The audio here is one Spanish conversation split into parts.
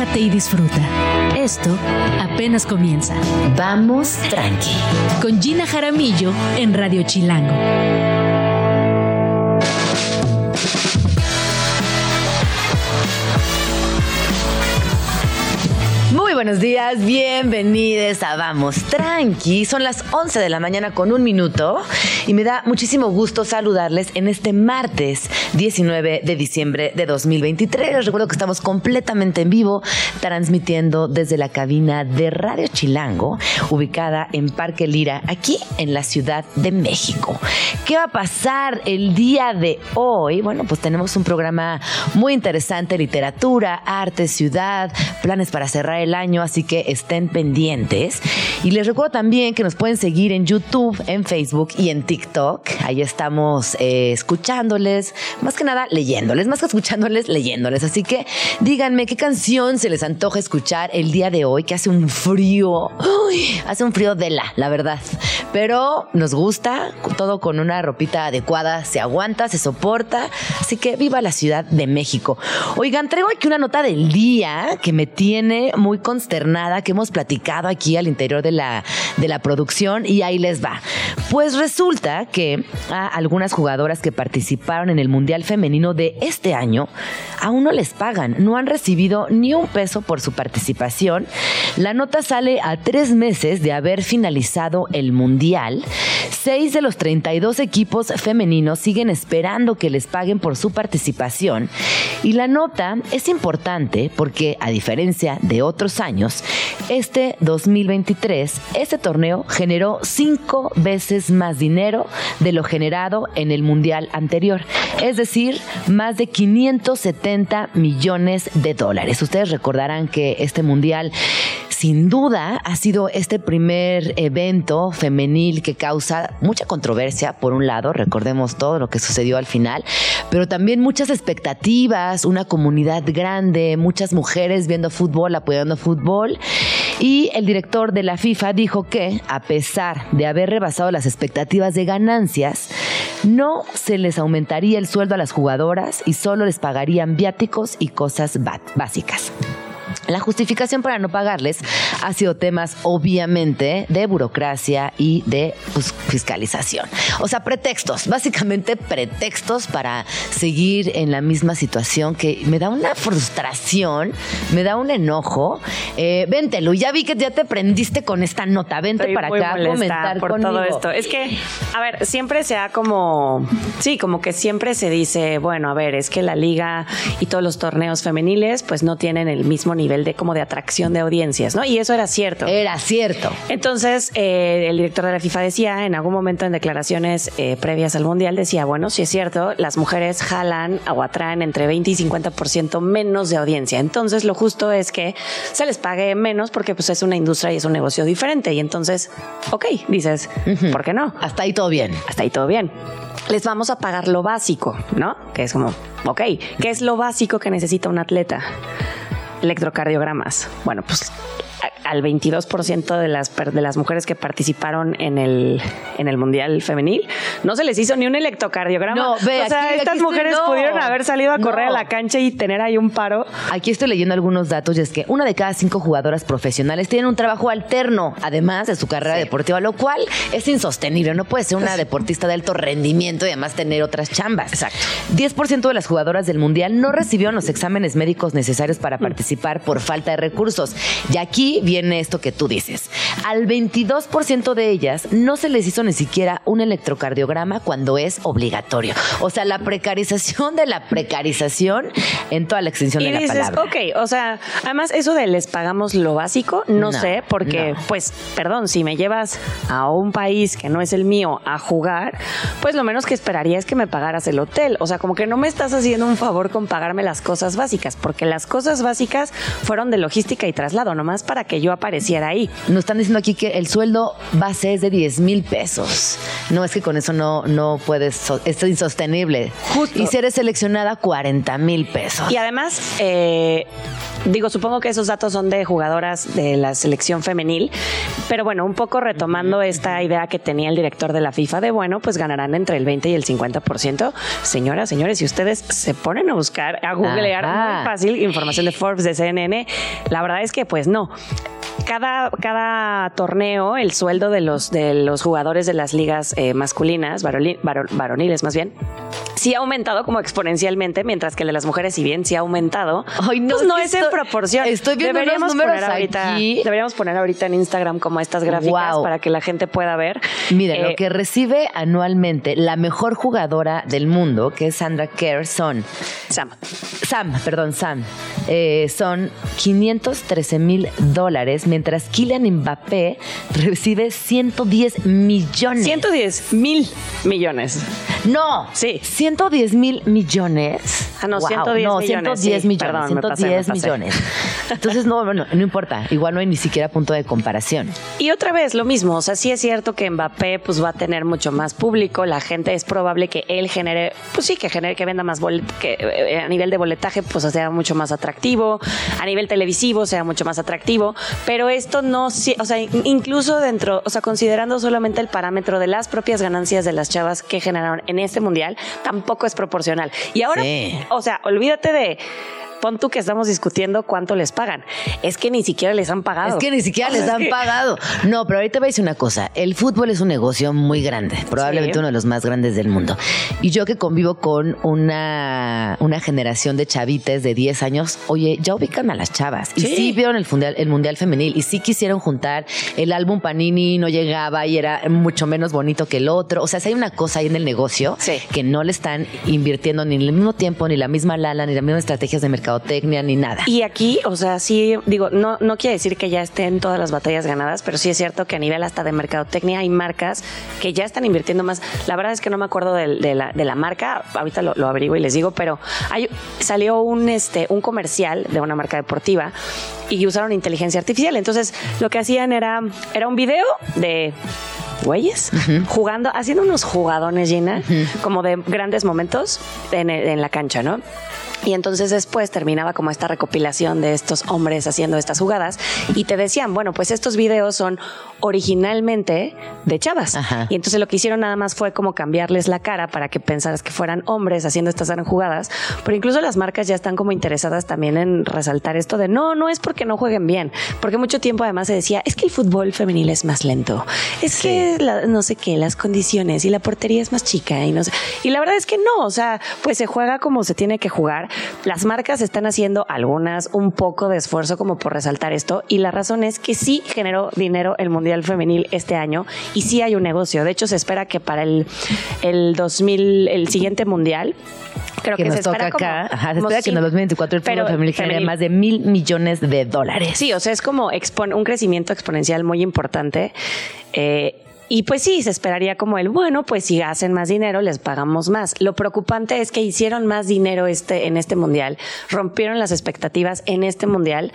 relájate y disfruta. Esto apenas comienza. Vamos tranqui. Con Gina Jaramillo en Radio Chilango. Muy buenos días, bienvenidos a Vamos Tranqui. Son las 11 de la mañana con un minuto y me da muchísimo gusto saludarles en este martes 19 de diciembre de 2023. Les recuerdo que estamos completamente en vivo transmitiendo desde la cabina de Radio Chilango, ubicada en Parque Lira, aquí en la Ciudad de México. ¿Qué va a pasar el día de hoy? Bueno, pues tenemos un programa muy interesante, literatura, arte, ciudad, planes para cerrar el año, así que estén pendientes. Y les recuerdo también que nos pueden seguir en YouTube, en Facebook y en TikTok. Ahí estamos eh, escuchándoles, más que nada leyéndoles, más que escuchándoles, leyéndoles. Así que díganme qué canción se les antoja escuchar el día de hoy, que hace un frío, hace un frío de la, la verdad. Pero nos gusta, todo con una ropita adecuada, se aguanta, se soporta. Así que viva la Ciudad de México. Oigan, traigo aquí una nota del día que me tiene muy consternada que hemos platicado aquí al interior de la, de la producción y ahí les va. Pues resulta que a algunas jugadoras que participaron en el Mundial Femenino de este año aún no les pagan, no han recibido ni un peso por su participación. La nota sale a tres meses de haber finalizado el Mundial. Seis de los 32 equipos femeninos siguen esperando que les paguen por su participación. Y la nota es importante porque, a diferencia de otros años, este 2023, este torneo generó cinco veces más dinero de lo generado en el Mundial anterior. Es decir, más de 570 millones de dólares. Ustedes recordarán que este Mundial sin duda ha sido este primer evento femenil que causa mucha controversia, por un lado, recordemos todo lo que sucedió al final, pero también muchas expectativas, una comunidad grande, muchas mujeres viendo fútbol, apoyando fútbol. Y el director de la FIFA dijo que, a pesar de haber rebasado las expectativas de ganancias, no se les aumentaría el sueldo a las jugadoras y solo les pagarían viáticos y cosas básicas. La justificación para no pagarles ha sido temas obviamente de burocracia y de pues, fiscalización. O sea, pretextos, básicamente pretextos para seguir en la misma situación que me da una frustración, me da un enojo. Eh, vente, Lu, ya vi que ya te prendiste con esta nota. Vente para acá a comentar por todo esto. Es que, a ver, siempre se ha como, sí, como que siempre se dice, bueno, a ver, es que la liga y todos los torneos femeniles pues no tienen el mismo nivel de como de atracción de audiencias, ¿no? Y eso era cierto. Era cierto. Entonces, eh, el director de la FIFA decía en algún momento en declaraciones eh, previas al Mundial, decía, bueno, si es cierto, las mujeres jalan o atraen entre 20 y 50% menos de audiencia. Entonces, lo justo es que se les pague menos porque pues es una industria y es un negocio diferente. Y entonces, ok, dices, ¿por qué no? Hasta ahí todo bien. Hasta ahí todo bien les vamos a pagar lo básico, ¿no? Que es como, ok, ¿qué es lo básico que necesita un atleta? Electrocardiogramas. Bueno, pues al 22% de las, de las mujeres que participaron en el, en el Mundial Femenil, no se les hizo ni un electrocardiograma. No, ve, o sea, estas mujeres pudieron haber salido a correr a la cancha y tener ahí un paro. Aquí estoy leyendo algunos datos y es que una de cada cinco jugadoras profesionales tienen un trabajo alterno, además de su carrera deportiva, lo cual es insostenible. No puede ser una deportista de alto rendimiento y además tener otras chambas. Exacto. 10% de las jugadoras del Mundial no recibieron los exámenes médicos necesarios para mm. participar por falta de recursos. Y aquí viene esto que tú dices. Al 22% de ellas no se les hizo ni siquiera un electrocardiograma cuando es obligatorio. O sea, la precarización de la precarización en toda la extensión de la palabra. Ok, o sea, además eso de les pagamos lo básico, no, sé, porque pues, perdón, si me llevas a un país que no es el mío a jugar, pues lo menos que esperaría es que me pagaras el hotel. O sea, como que no me estás haciendo un favor con pagarme las cosas básicas, porque las cosas básicas fueron de logística y traslado, nomás para que yo apareciera ahí. Nos están diciendo aquí que el sueldo base es de 10 mil pesos. No es que con eso no, no puedes, es insostenible. Y si eres seleccionada, 40 mil pesos. Y además, eh, digo, supongo que esos datos son de jugadoras de la selección femenil, pero bueno, un poco retomando esta idea que tenía el director de la FIFA de, bueno, pues ganarán entre el 20 y el 50%. Señoras, señores, si ustedes se ponen a buscar, a googlear, Ajá. muy fácil, información de Forbes, de CNN, la verdad es que pues no. Cada, cada torneo, el sueldo de los, de los jugadores de las ligas eh, masculinas, varoniles más bien, sí ha aumentado como exponencialmente, mientras que el de las mujeres, si bien sí ha aumentado, Ay, no, pues es no que es en proporción. estoy viendo deberíamos números poner ahorita, aquí. Deberíamos poner ahorita en Instagram como estas gráficas Wow. para que la gente pueda ver. Mira, Eh, lo que recibe anualmente la mejor jugadora del mundo, que es Sandra Kerr, son Sam. Sam, perdón, Sam, eh, son 513 mil dólares, mientras Kylian Mbappé recibe 110 millones. 110 mil millones. No, Sí. 110 mil millones. Ah, no, Wow, 110 no, millones, 110 sí, millones. perdón, me pasé, 110 me pasé. millones. Entonces, no, bueno, no importa. Igual no hay ni siquiera punto de comparación. Y otra vez lo mismo, o sea, sí es cierto que Mbappé pues va a tener mucho más público, la gente es probable que él genere, pues sí, que genere, que venda más bolet, que eh, a nivel de boletaje pues sea mucho más atractivo, a nivel televisivo sea mucho más atractivo, pero esto no, o sea, in- incluso dentro, o sea, considerando solamente el parámetro de las propias ganancias de las chavas que generaron en este mundial, tampoco es proporcional. Y ahora, Sí. o sea, olvídate de... Pon tú que estamos discutiendo cuánto les pagan. Es que ni siquiera les han pagado. Es que ni siquiera O sea, les es han que- pagado. No, pero ahorita voy a decir una cosa. El fútbol es un negocio muy grande, probablemente Sí. uno de los más grandes del mundo. Y yo que convivo con una, una generación de chavites de 10 años, oye, ya ubican a las chavas. Y Sí. vieron el mundial, el mundial femenil y sí quisieron juntar. El álbum Panini no llegaba y era mucho menos bonito que el otro. O sea, si hay una cosa ahí en el negocio Sí. que no le están invirtiendo ni el mismo tiempo, ni la misma lala, ni las mismas estrategias de mercadotecnia, ni nada. Y aquí, o sea, sí, digo, no, no quiere decir que ya estén todas las batallas ganadas, pero sí es cierto que a nivel hasta de mercadotecnia hay marcas que ya están invirtiendo más. La verdad es que no me acuerdo de, de la, de la marca, ahorita lo, lo averiguo y les digo, pero hay, salió un, este, un comercial de una marca deportiva y usaron inteligencia artificial. Entonces, lo que hacían era, era un video de güeyes jugando, haciendo unos jugadones llena, como de grandes momentos en, en la cancha, ¿no? Y entonces después terminaba como esta recopilación de estos hombres haciendo estas jugadas y te decían, bueno, pues estos videos son originalmente de chavas. Ajá. Y entonces lo que hicieron nada más fue como cambiarles la cara para que pensaras que fueran hombres haciendo estas jugadas. Pero incluso las marcas ya están como interesadas también en resaltar esto de no, no es porque no jueguen bien. Porque mucho tiempo además se decía, es que el fútbol femenil es más lento. Es que la- no sé qué, las condiciones y la portería es más chica y no sé. Y la verdad es que no, o sea, pues se juega como se tiene que jugar. Las marcas están haciendo algunas un poco de esfuerzo como por resaltar esto y la razón es que sí generó dinero el Mundial Femenil este año y sí hay un negocio. De hecho, se espera que para el, el 2000, el siguiente Mundial, creo que, que nos se toca espera como- acá. Ajá, se como espera que en el 2024 el fútbol femenil genere más de mil millones de dólares. Sí, o sea, es como un crecimiento exponencial muy importante. Eh, y pues sí, se esperaría como el, bueno, pues si hacen más dinero, les pagamos más. Lo preocupante es que hicieron más dinero este, en este mundial, rompieron las expectativas en este mundial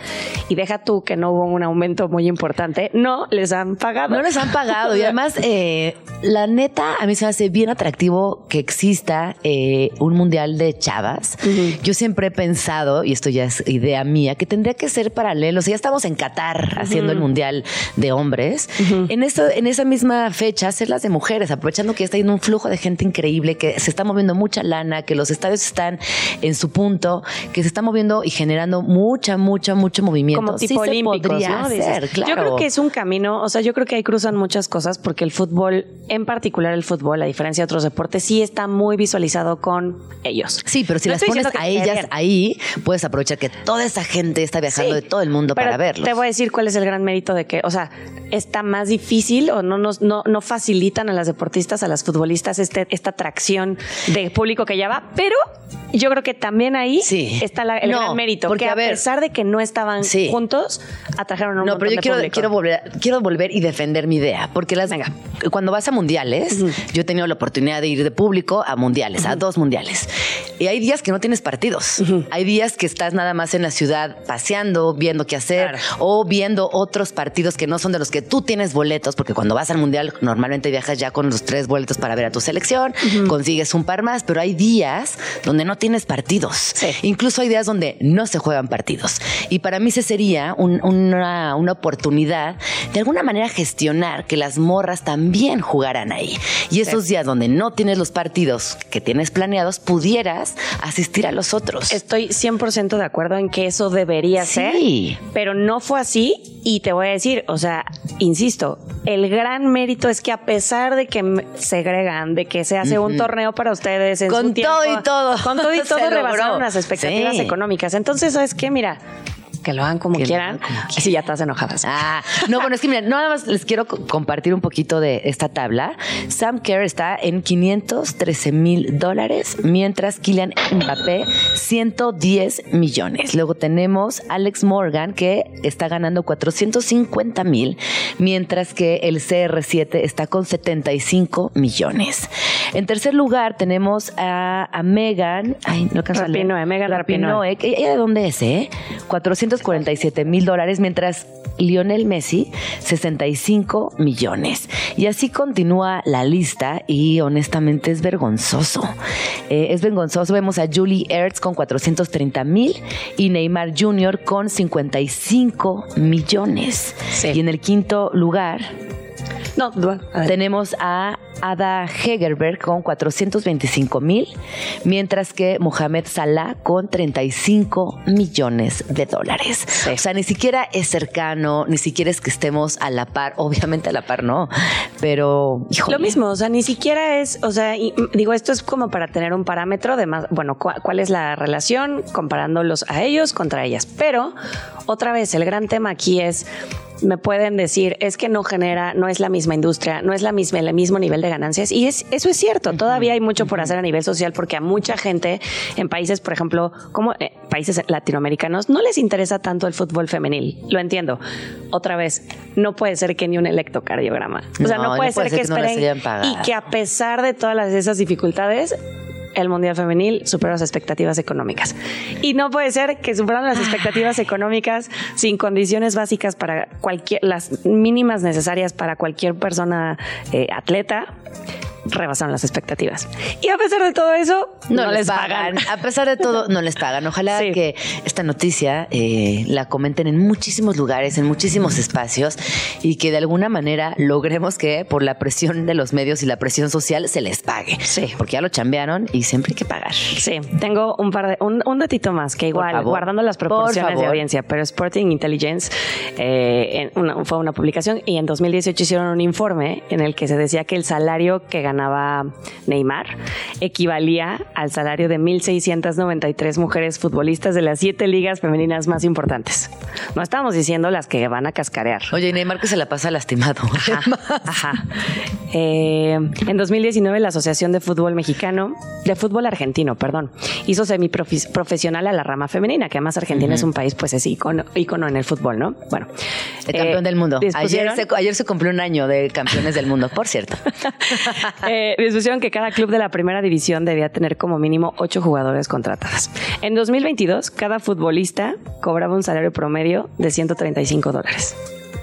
y deja tú que no hubo un aumento muy importante, no les han pagado. No les han pagado. y además, eh, la neta, a mí se me hace bien atractivo que exista eh, un mundial de chavas. Yo siempre he pensado, y esto ya es idea mía, que tendría que ser paralelo. O sea, ya estamos en Qatar haciendo el mundial de hombres. En, esto, en esa misma fecha, hacerlas de mujeres, aprovechando que está yendo un flujo de gente increíble, que se está moviendo mucha lana, que los estadios están en su punto, que se está moviendo y generando mucha, mucha, mucho movimiento. como Sí tipo se olímpicos, podría ¿no? Dices, hacer, claro. Yo creo que es un camino, o sea, yo creo que ahí cruzan muchas cosas porque el fútbol, en particular el fútbol, a diferencia de otros deportes, sí está muy visualizado con ellos. Sí, pero si No las pones a ellas bien. ahí, puedes aprovechar que toda esa gente está viajando Sí, de todo el mundo para verlos. Te voy a decir cuál es el gran mérito de que, o sea, está más difícil o no nos no, no facilitan a las deportistas, a las futbolistas este, esta atracción de público que ya va, pero yo creo que también ahí Sí. está la- el No, gran mérito, porque, que a, a ver, pesar de que no estaban Sí. juntos, atrajeron a un No, pero yo de quiero, volver, quiero volver y defender mi idea. Porque las, Venga. cuando vas a mundiales, yo he tenido la oportunidad de ir de público a mundiales, a dos mundiales. Y hay días que no tienes partidos. Hay días que estás nada más en la ciudad paseando, viendo qué hacer Claro. o viendo otros partidos que no son de los que tú tienes boletos, porque cuando vas al mundial normalmente viajas ya con los tres boletos para ver a tu selección, consigues un par más, pero hay días donde no tienes partidos. Incluso hay días donde no se juegan partidos. Y para mí ese sería una, una oportunidad de alguna manera gestionar que las morras también jugaran ahí. Y esos días donde no tienes los partidos que tienes planeados, pudieras asistir a los otros. Estoy 100% de acuerdo en que eso debería ser, pero no fue así y te voy a decir, o sea, insisto, el gran mérito es que a pesar de que segregan, de que se hace un torneo para ustedes en con su tiempo, todo y todo, con todo y todo rebasaron las expectativas económicas. Entonces, ¿sabes qué? Mira, que lo hagan como quieran. Y si ya estás enojadas. Ah, no, bueno, es que mira, nada más les quiero compartir un poquito de esta tabla. Sam Kerr está en 513 mil dólares, mientras Kylian Mbappé 110 millones. Luego tenemos Alex Morgan que está ganando 450 mil, mientras que el CR7 está con 75 millones. En tercer lugar tenemos a, Megan, ay, no alcanzo Rapinoe, Megan Rapinoe. ¿Ella de dónde es, eh? 400 47 mil dólares, mientras Lionel Messi 65 millones. Y así continúa la lista y honestamente es vergonzoso. Eh, es vergonzoso. Vemos a Julie Ertz con 430 mil y Neymar Jr. con 55 millones. Y en el quinto lugar no, tenemos a Ada Hegerberg con 425 mil, mientras que Mohamed Salah con 35 millones de dólares. O sea, ni siquiera es cercano, ni siquiera es que estemos a la par, obviamente a la par no, pero lo mismo, o sea, ni siquiera es, o sea, digo, esto es como para tener un parámetro de más, bueno, cuál es la relación comparándolos a ellos contra ellas, pero otra vez el gran tema aquí es me pueden decir es que no genera, no es la misma industria, no es la misma, el mismo nivel de ganancias. Y es, eso es cierto. Todavía hay mucho por hacer a nivel social porque a mucha gente en países, por ejemplo, como eh, países latinoamericanos, no les interesa tanto el fútbol femenil. Lo entiendo. Otra vez, no puede ser que ni un electrocardiograma. O sea, no, puede, ser, que, esperen y que a pesar de todas esas dificultades, el Mundial Femenil superó las expectativas económicas. Y no puede ser que superando las expectativas económicas sin condiciones básicas para cualquier, las mínimas necesarias para cualquier persona eh, atleta, rebasaron las expectativas. Y a pesar de todo eso, no, les pagan. A pesar de todo, no les pagan. Ojalá que esta noticia eh, la comenten en muchísimos lugares, en muchísimos espacios y que de alguna manera logremos que por la presión de los medios y la presión social se les pague. Sí. Porque ya lo chambearon y siempre hay que pagar. Sí. Tengo un par de, un, datito más que igual, guardando las proporciones de audiencia, pero Sporting Intelligence eh, fue una publicación y en 2018 hicieron un informe en el que se decía que el salario que ganó ganaba Neymar equivalía al salario de 1.693 mujeres futbolistas de las siete ligas femeninas más importantes. No estamos diciendo las que van a cascarear. Oye, Neymar que se la pasa lastimado. Ajá. Eh, en 2019 la Asociación de Fútbol Mexicano, de Fútbol Argentino, perdón, hizo semiprofesional a la rama femenina, que además Argentina es un país pues es ícono, en el fútbol, ¿no? Bueno. El campeón eh, del mundo. Ayer se, ayer se cumplió un año de campeones del mundo, por cierto. eh, dispusieron que cada club de la primera división debía tener como mínimo ocho jugadores contratadas. En 2022, cada futbolista cobraba un salario promedio de 135 dólares.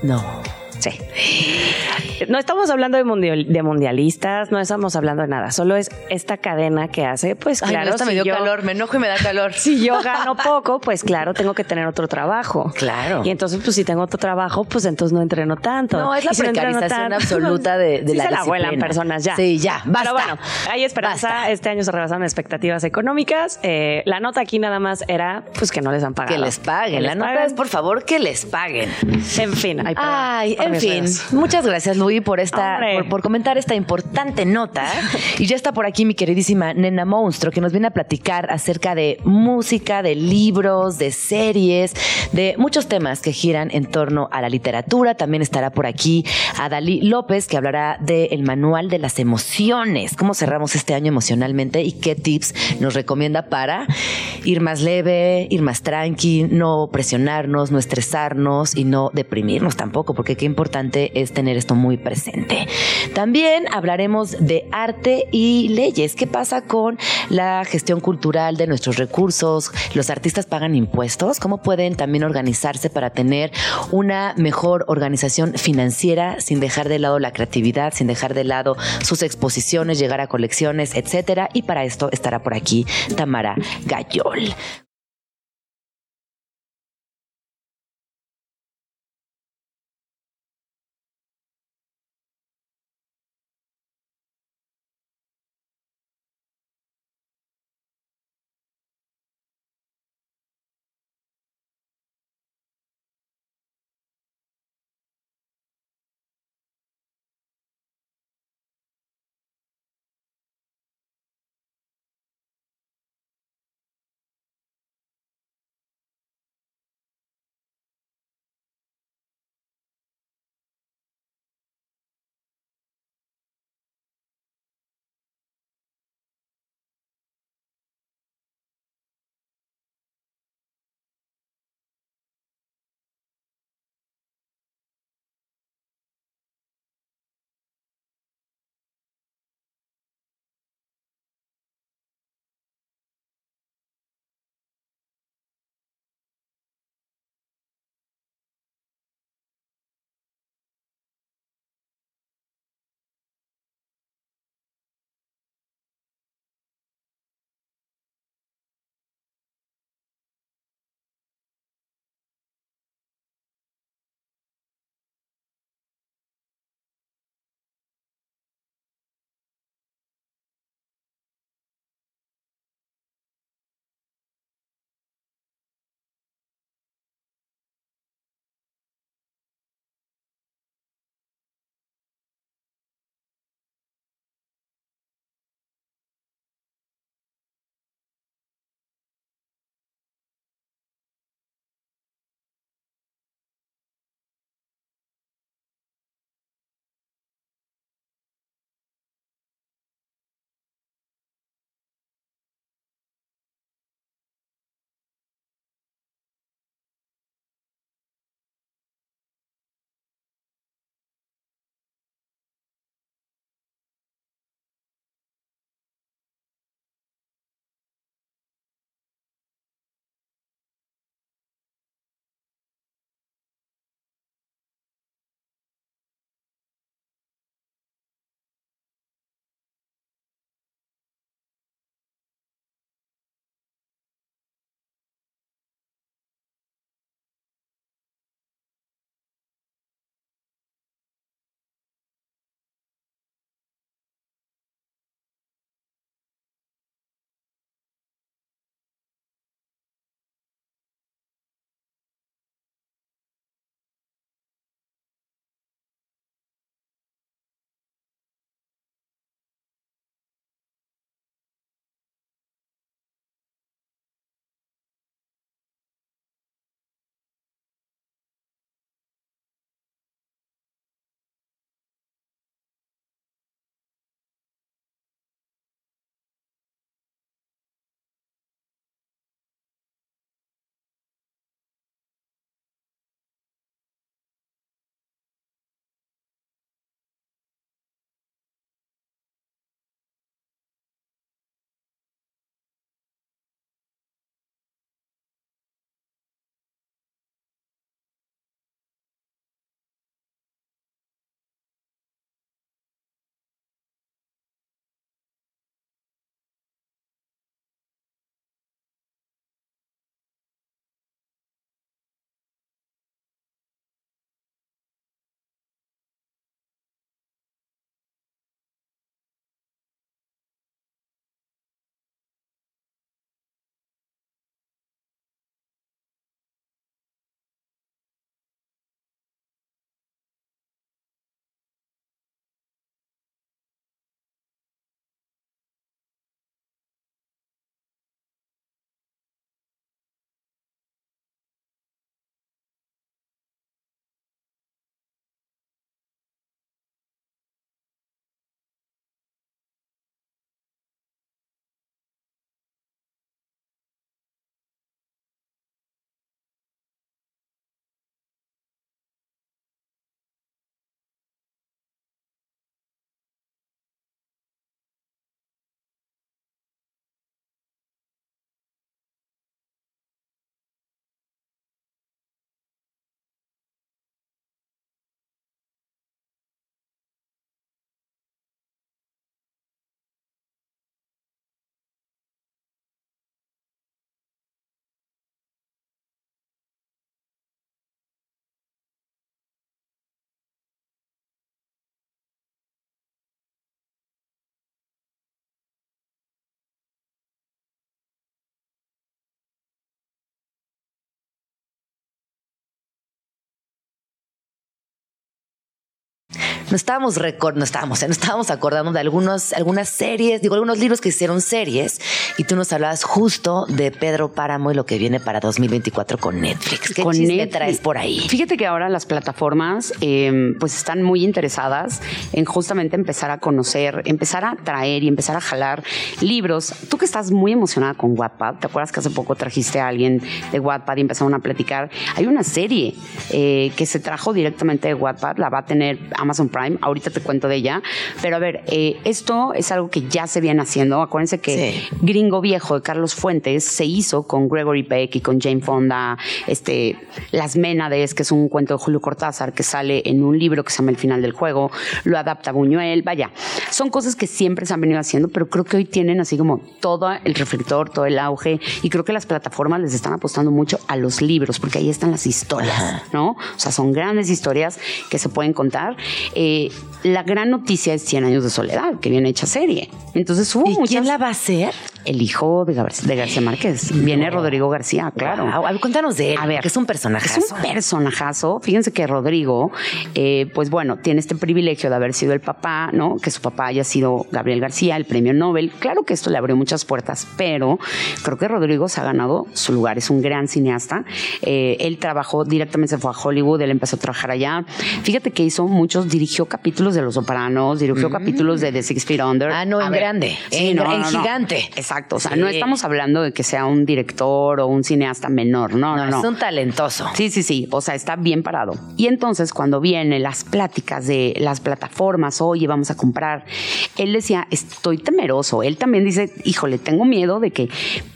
No. Sí. No estamos hablando de, mundialistas, no estamos hablando de nada, solo es esta cadena que hace, pues claro. me dio calor, me enojo y me da calor. Si yo gano poco, pues claro, tengo que tener otro trabajo. Claro. Y entonces, pues si tengo otro trabajo, pues entonces no entreno tanto. No, es la precarización absoluta de, de la se la vuelan personas ya. Sí, ya, basta. Pero bueno, hay esperanza. Este año se rebasaron expectativas económicas. Eh, la nota aquí nada más era, pues que no les han pagado. Que les paguen. la nota es, por favor, que les paguen. En fin. Ay, en fin. Muchas gracias, Luis, por esta, por, comentar esta importante nota. y ya está por aquí mi queridísima Nena Monstruo, que nos viene a platicar acerca de música, de libros, de series, de muchos temas que giran en torno a la literatura. También estará por aquí Adalí López, que hablará del manual de las emociones, cómo cerramos este año emocionalmente y qué tips nos recomienda para ir más leve, ir más tranqui, no presionarnos, no estresarnos y no deprimirnos tampoco, porque qué importante es tener esto muy presente. También hablaremos de arte y leyes. ¿Qué pasa con la gestión cultural de nuestros recursos? ¿Los artistas pagan impuestos? ¿Cómo pueden también organizarse para tener una mejor organización financiera sin dejar de lado la creatividad, sin dejar de lado sus exposiciones, llegar a colecciones, etcétera? Y para esto estará por aquí Tamara Gayol. Nos estábamos no estábamos, nos estábamos acordando de algunos, algunas series, digo, algunos libros que hicieron series y tú nos hablabas justo de Pedro Páramo y lo que viene para 2024 con Netflix. ¿Qué Con chisme Netflix. traes por ahí? Fíjate que ahora las plataformas eh, pues están muy interesadas en justamente empezar a conocer, empezar a traer y empezar a jalar libros. Tú que estás muy emocionada con Wattpad, ¿te acuerdas que hace poco trajiste a alguien de Wattpad y empezaron a platicar? Hay una serie eh, que se trajo directamente de Wattpad, la va a tener Amazon Prime, ahorita te cuento de ella, pero a ver, eh, esto es algo que ya se viene haciendo. Acuérdense que Sí. Gringo Viejo de Carlos Fuentes se hizo con Gregory Peck y con Jane Fonda, este, Las Ménades, que es un cuento de Julio Cortázar que sale en un libro que se llama El final del juego, lo adapta Buñuel, vaya, son cosas que siempre se han venido haciendo, pero creo que hoy tienen así como todo el reflector, todo el auge, y creo que las plataformas les están apostando mucho a los libros, porque ahí están las historias, ¿no? O sea, son grandes historias que se pueden contar. Eh, la gran noticia es 100 años de soledad, que viene hecha serie. Entonces hubo ¿Y muchas... quién la va a hacer? El hijo de, Gar- de García Márquez. Viene Rodrigo García, claro. Wow. A ver, cuéntanos de él. A ver, que es un personaje. Es un personajazo. Fíjense que Rodrigo, eh, pues bueno, tiene este privilegio de haber sido el papá, ¿no? Que su papá haya sido Gabriel García, el premio Nobel. Claro que esto le abrió muchas puertas, pero creo que Rodrigo se ha ganado su lugar. Es un gran cineasta. Eh, él trabajó directamente, se fue a Hollywood, él empezó a trabajar allá. Fíjate que hizo muchos, dirigió capítulos de Los Sopranos, dirigió capítulos de The Six Feet Under. Mm. Ah, no, A en ver, grande, sí, en- no, en no, no. gigante. Exacto. O sea, Sí. no estamos hablando de que sea un director o un cineasta menor. No, no, no. Es un talentoso. Sí, sí, sí. O sea, está bien parado. Y entonces, cuando vienen las pláticas de las plataformas, oye, vamos a comprar, él decía, estoy temeroso. Él también dice, híjole, tengo miedo de que,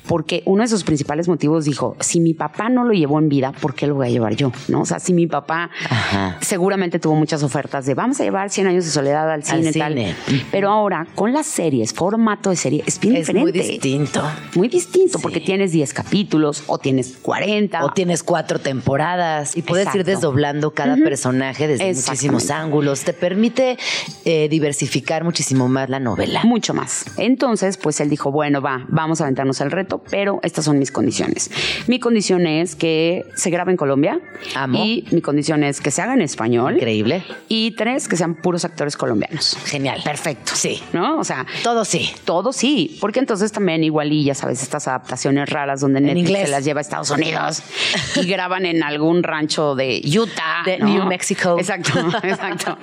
porque uno de sus principales motivos dijo, si mi papá no lo llevó en vida, ¿por qué lo voy a llevar yo? ¿No? O sea, si mi papá Ajá. seguramente tuvo muchas ofertas de vamos a llevar 100 años de soledad al cine, tal. cine. Pero ahora, con las series, formato de serie, es bien Es diferente. muy distinto. Muy distinto, Sí. porque tienes 10 capítulos o tienes 40. O tienes cuatro temporadas y puedes ir desdoblando cada personaje desde muchísimos ángulos. Te permite eh, diversificar muchísimo más la novela. mucho más. Entonces, pues él dijo, bueno, va, vamos a aventarnos el reto, pero estas son mis condiciones. Mi condición es que se grabe en Colombia. Amo. Y mi condición es que se haga en español. Increíble. Y tres, que sean puros actores colombianos. Genial. Perfecto. Sí. ¿No? O sea, Todo sí. todo sí, porque entonces también igual y ya sabes estas adaptaciones raras donde Netflix se las lleva a Estados Unidos y graban en algún rancho de Utah, De ¿no? New Mexico. Exacto, exacto.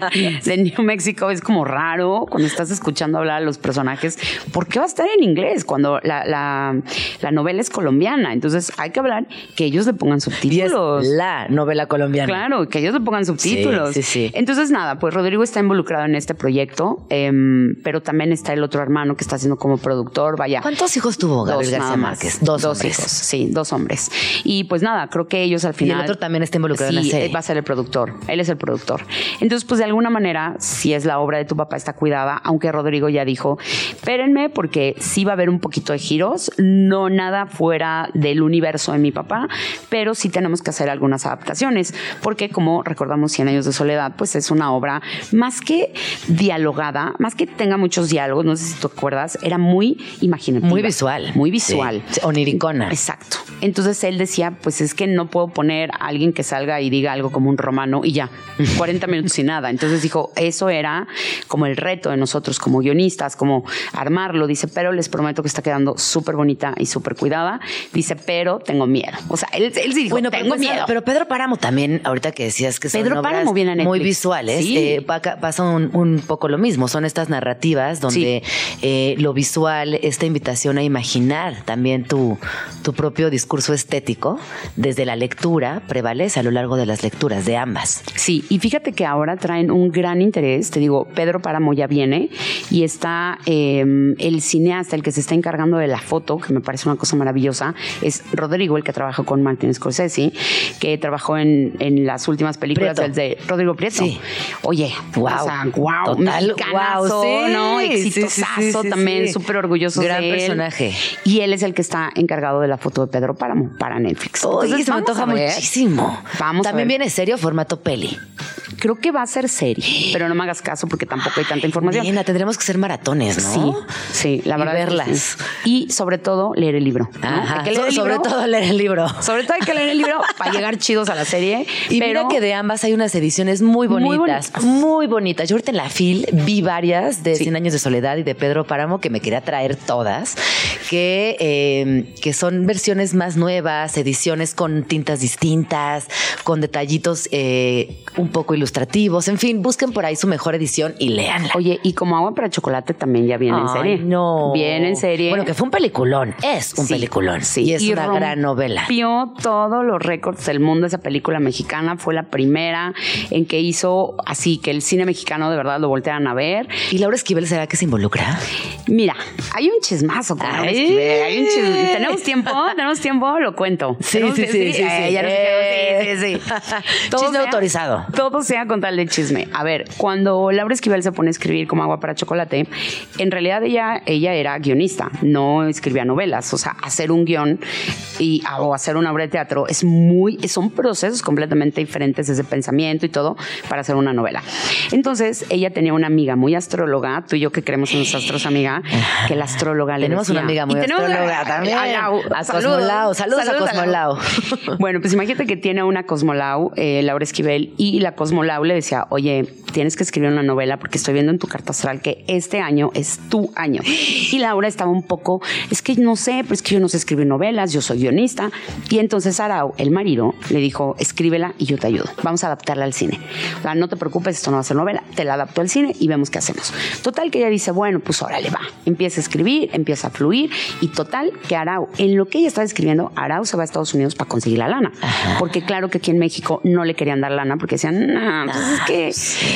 De New Mexico es como raro cuando estás escuchando hablar a los personajes. ¿Por qué va a estar en inglés cuando la, la- la novela es colombiana? Entonces hay que hablar que ellos le pongan Y es subtítulos. la novela colombiana. Claro, que ellos le pongan subtítulos. Sí, sí, sí. Entonces, nada, pues Rodrigo está involucrado en este proyecto, em, pero también está el otro hermano que está haciendo como productor. Vaya. ¿Cuántos hijos tuvo Gabriel Dos García. Márquez? Dos, hombres. hijos, sí, dos hombres. Y pues nada, creo que ellos al Y final. el otro también está involucrado en la Sí, serie. va a ser el productor. Él es el productor. Entonces, pues de alguna manera, si es la obra de tu papá, está cuidada, aunque Rodrigo ya dijo, espérenme, porque sí va a haber un poquito de giros, no nada fuera del universo de mi papá, pero sí tenemos que hacer algunas adaptaciones, porque como recordamos 100 años de soledad, pues es una obra más que dialogada, más que tenga muchos diálogos, no sé si tú acuerdas, era muy imaginativa. Muy visual. Muy visual. Sí, oniricona. Exacto. Entonces él decía, pues es que no puedo poner a alguien que salga y diga algo como un romano y ya, 40 minutos y nada. Entonces dijo, eso era como el reto de nosotros como guionistas, como armarlo. Dice, pero les prometo que está quedando súper bonita y súper cuidada. Dice, pero tengo miedo. O sea, él, él sí dijo, Bueno, pero, tengo pues, miedo. pero Pedro Páramo también, ahorita que decías que son Pedro Páramo viene a muy Netflix. visuales, Sí. eh, pa- pasa un, un poco lo mismo. Son estas narrativas donde eh, lo visual, esta invitación a imaginar también tu, tu propio discurso estético desde la lectura prevalece a lo largo de las lecturas de ambas. Sí, y fíjate que ahora traen un gran interés. Te digo, Pedro Páramo ya viene y está eh, el cineasta, el que se está encargando de la foto, que me parece una cosa maravillosa, es Rodrigo, el que trabaja con Martin Scorsese, que trabajó en, en las últimas películas Prieto. del de Rodrigo Prieto. Sí. Oye, Guau. o sea, wow, Total, guau, sí. ¿no? Exitosazo sí, sí, también, súper orgulloso Gran él. personaje. Y él es el que está encargado de la foto de Pedro Páramo para Netflix. Oye, se me antoja a muchísimo. Vamos a También ver. viene serio formato peli. Creo que va a ser serie, pero no me hagas caso porque tampoco hay tanta información. Tendremos que ser maratones, ¿no? Sí, sí, la Y verdad. es que verlas. sí. Y sobre todo leer el libro. ¿no? Ajá. Sobre todo leer el libro. Sobre todo hay que leer el libro para llegar chidos a la serie. Y pero mira que de ambas hay unas ediciones muy Muy bonitas, muy bonitas. Yo ahorita en la FIL vi varias de Sí. 100 años de soledad y de Pedro Páramo que me quería traer todas, que, eh, que son versiones más nuevas, ediciones con tintas distintas, con detallitos eh, un poco ilustrativos. En fin, busquen por ahí su mejor edición y léanla. Oye, y como agua para chocolate también ya viene en serie. No. Viene en serie. Bueno, que fue un peliculón. Es un Sí, peliculón. sí. Y es Y una gran novela. Rompió todos los récords del mundo esa película mexicana. Fue la primera en que hizo así que el cine mexicano de verdad lo voltearan a ver. ¿Y Laura Esquivel será que se involucra? Mira, hay un chismazo con Laura Ay. Esquivel, hay un chisme. ¿Tenemos tiempo? ¿Tenemos tiempo? Lo cuento. Sí, ¿Tenemos sí, sí, sí, Eh, sí. ya sí, sí, sí. Chisme autorizado. Todo sea con tal de chisme. A ver, cuando Laura Esquivel se pone a escribir como agua para chocolate, en realidad ella, ella era guionista, no escribía novelas. O sea, hacer un guion y, o hacer una obra de teatro es muy, son procesos completamente diferentes desde pensamiento y todo para hacer una novela. Entonces, ella tenía una amiga muy astróloga, tú y yo que creemos en los astros, amiga, que la astróloga le Tenemos una decía- amiga muy astróloga a- también. a Lau. A Cosmolau. Saludos a Cosmolau. Bueno, pues imagínate que tiene una Cosmolau, eh, Laura Esquivel, y la Cosmolau le decía, oye, tienes que escribir una novela porque estoy viendo en tu carta astral que este año es tu año. Y Laura estaba un poco, es que no sé, pero es que yo no sé escribir novelas, yo soy guionista. Y entonces Arau, el marido, le dijo, escríbela y yo te ayudo. Vamos a adaptarla al cine. No te preocupes, esto no va a ser novela, te la adapto al cine y vemos qué hacemos. Total que ella dice, bueno, pues órale, va. Empieza a escribir, empieza a fluir y total que Arau, en lo que ella estaba escribiendo, Arau se va a Estados Unidos para conseguir la lana. Porque claro que aquí en México no le querían dar lana porque decían, no, pues es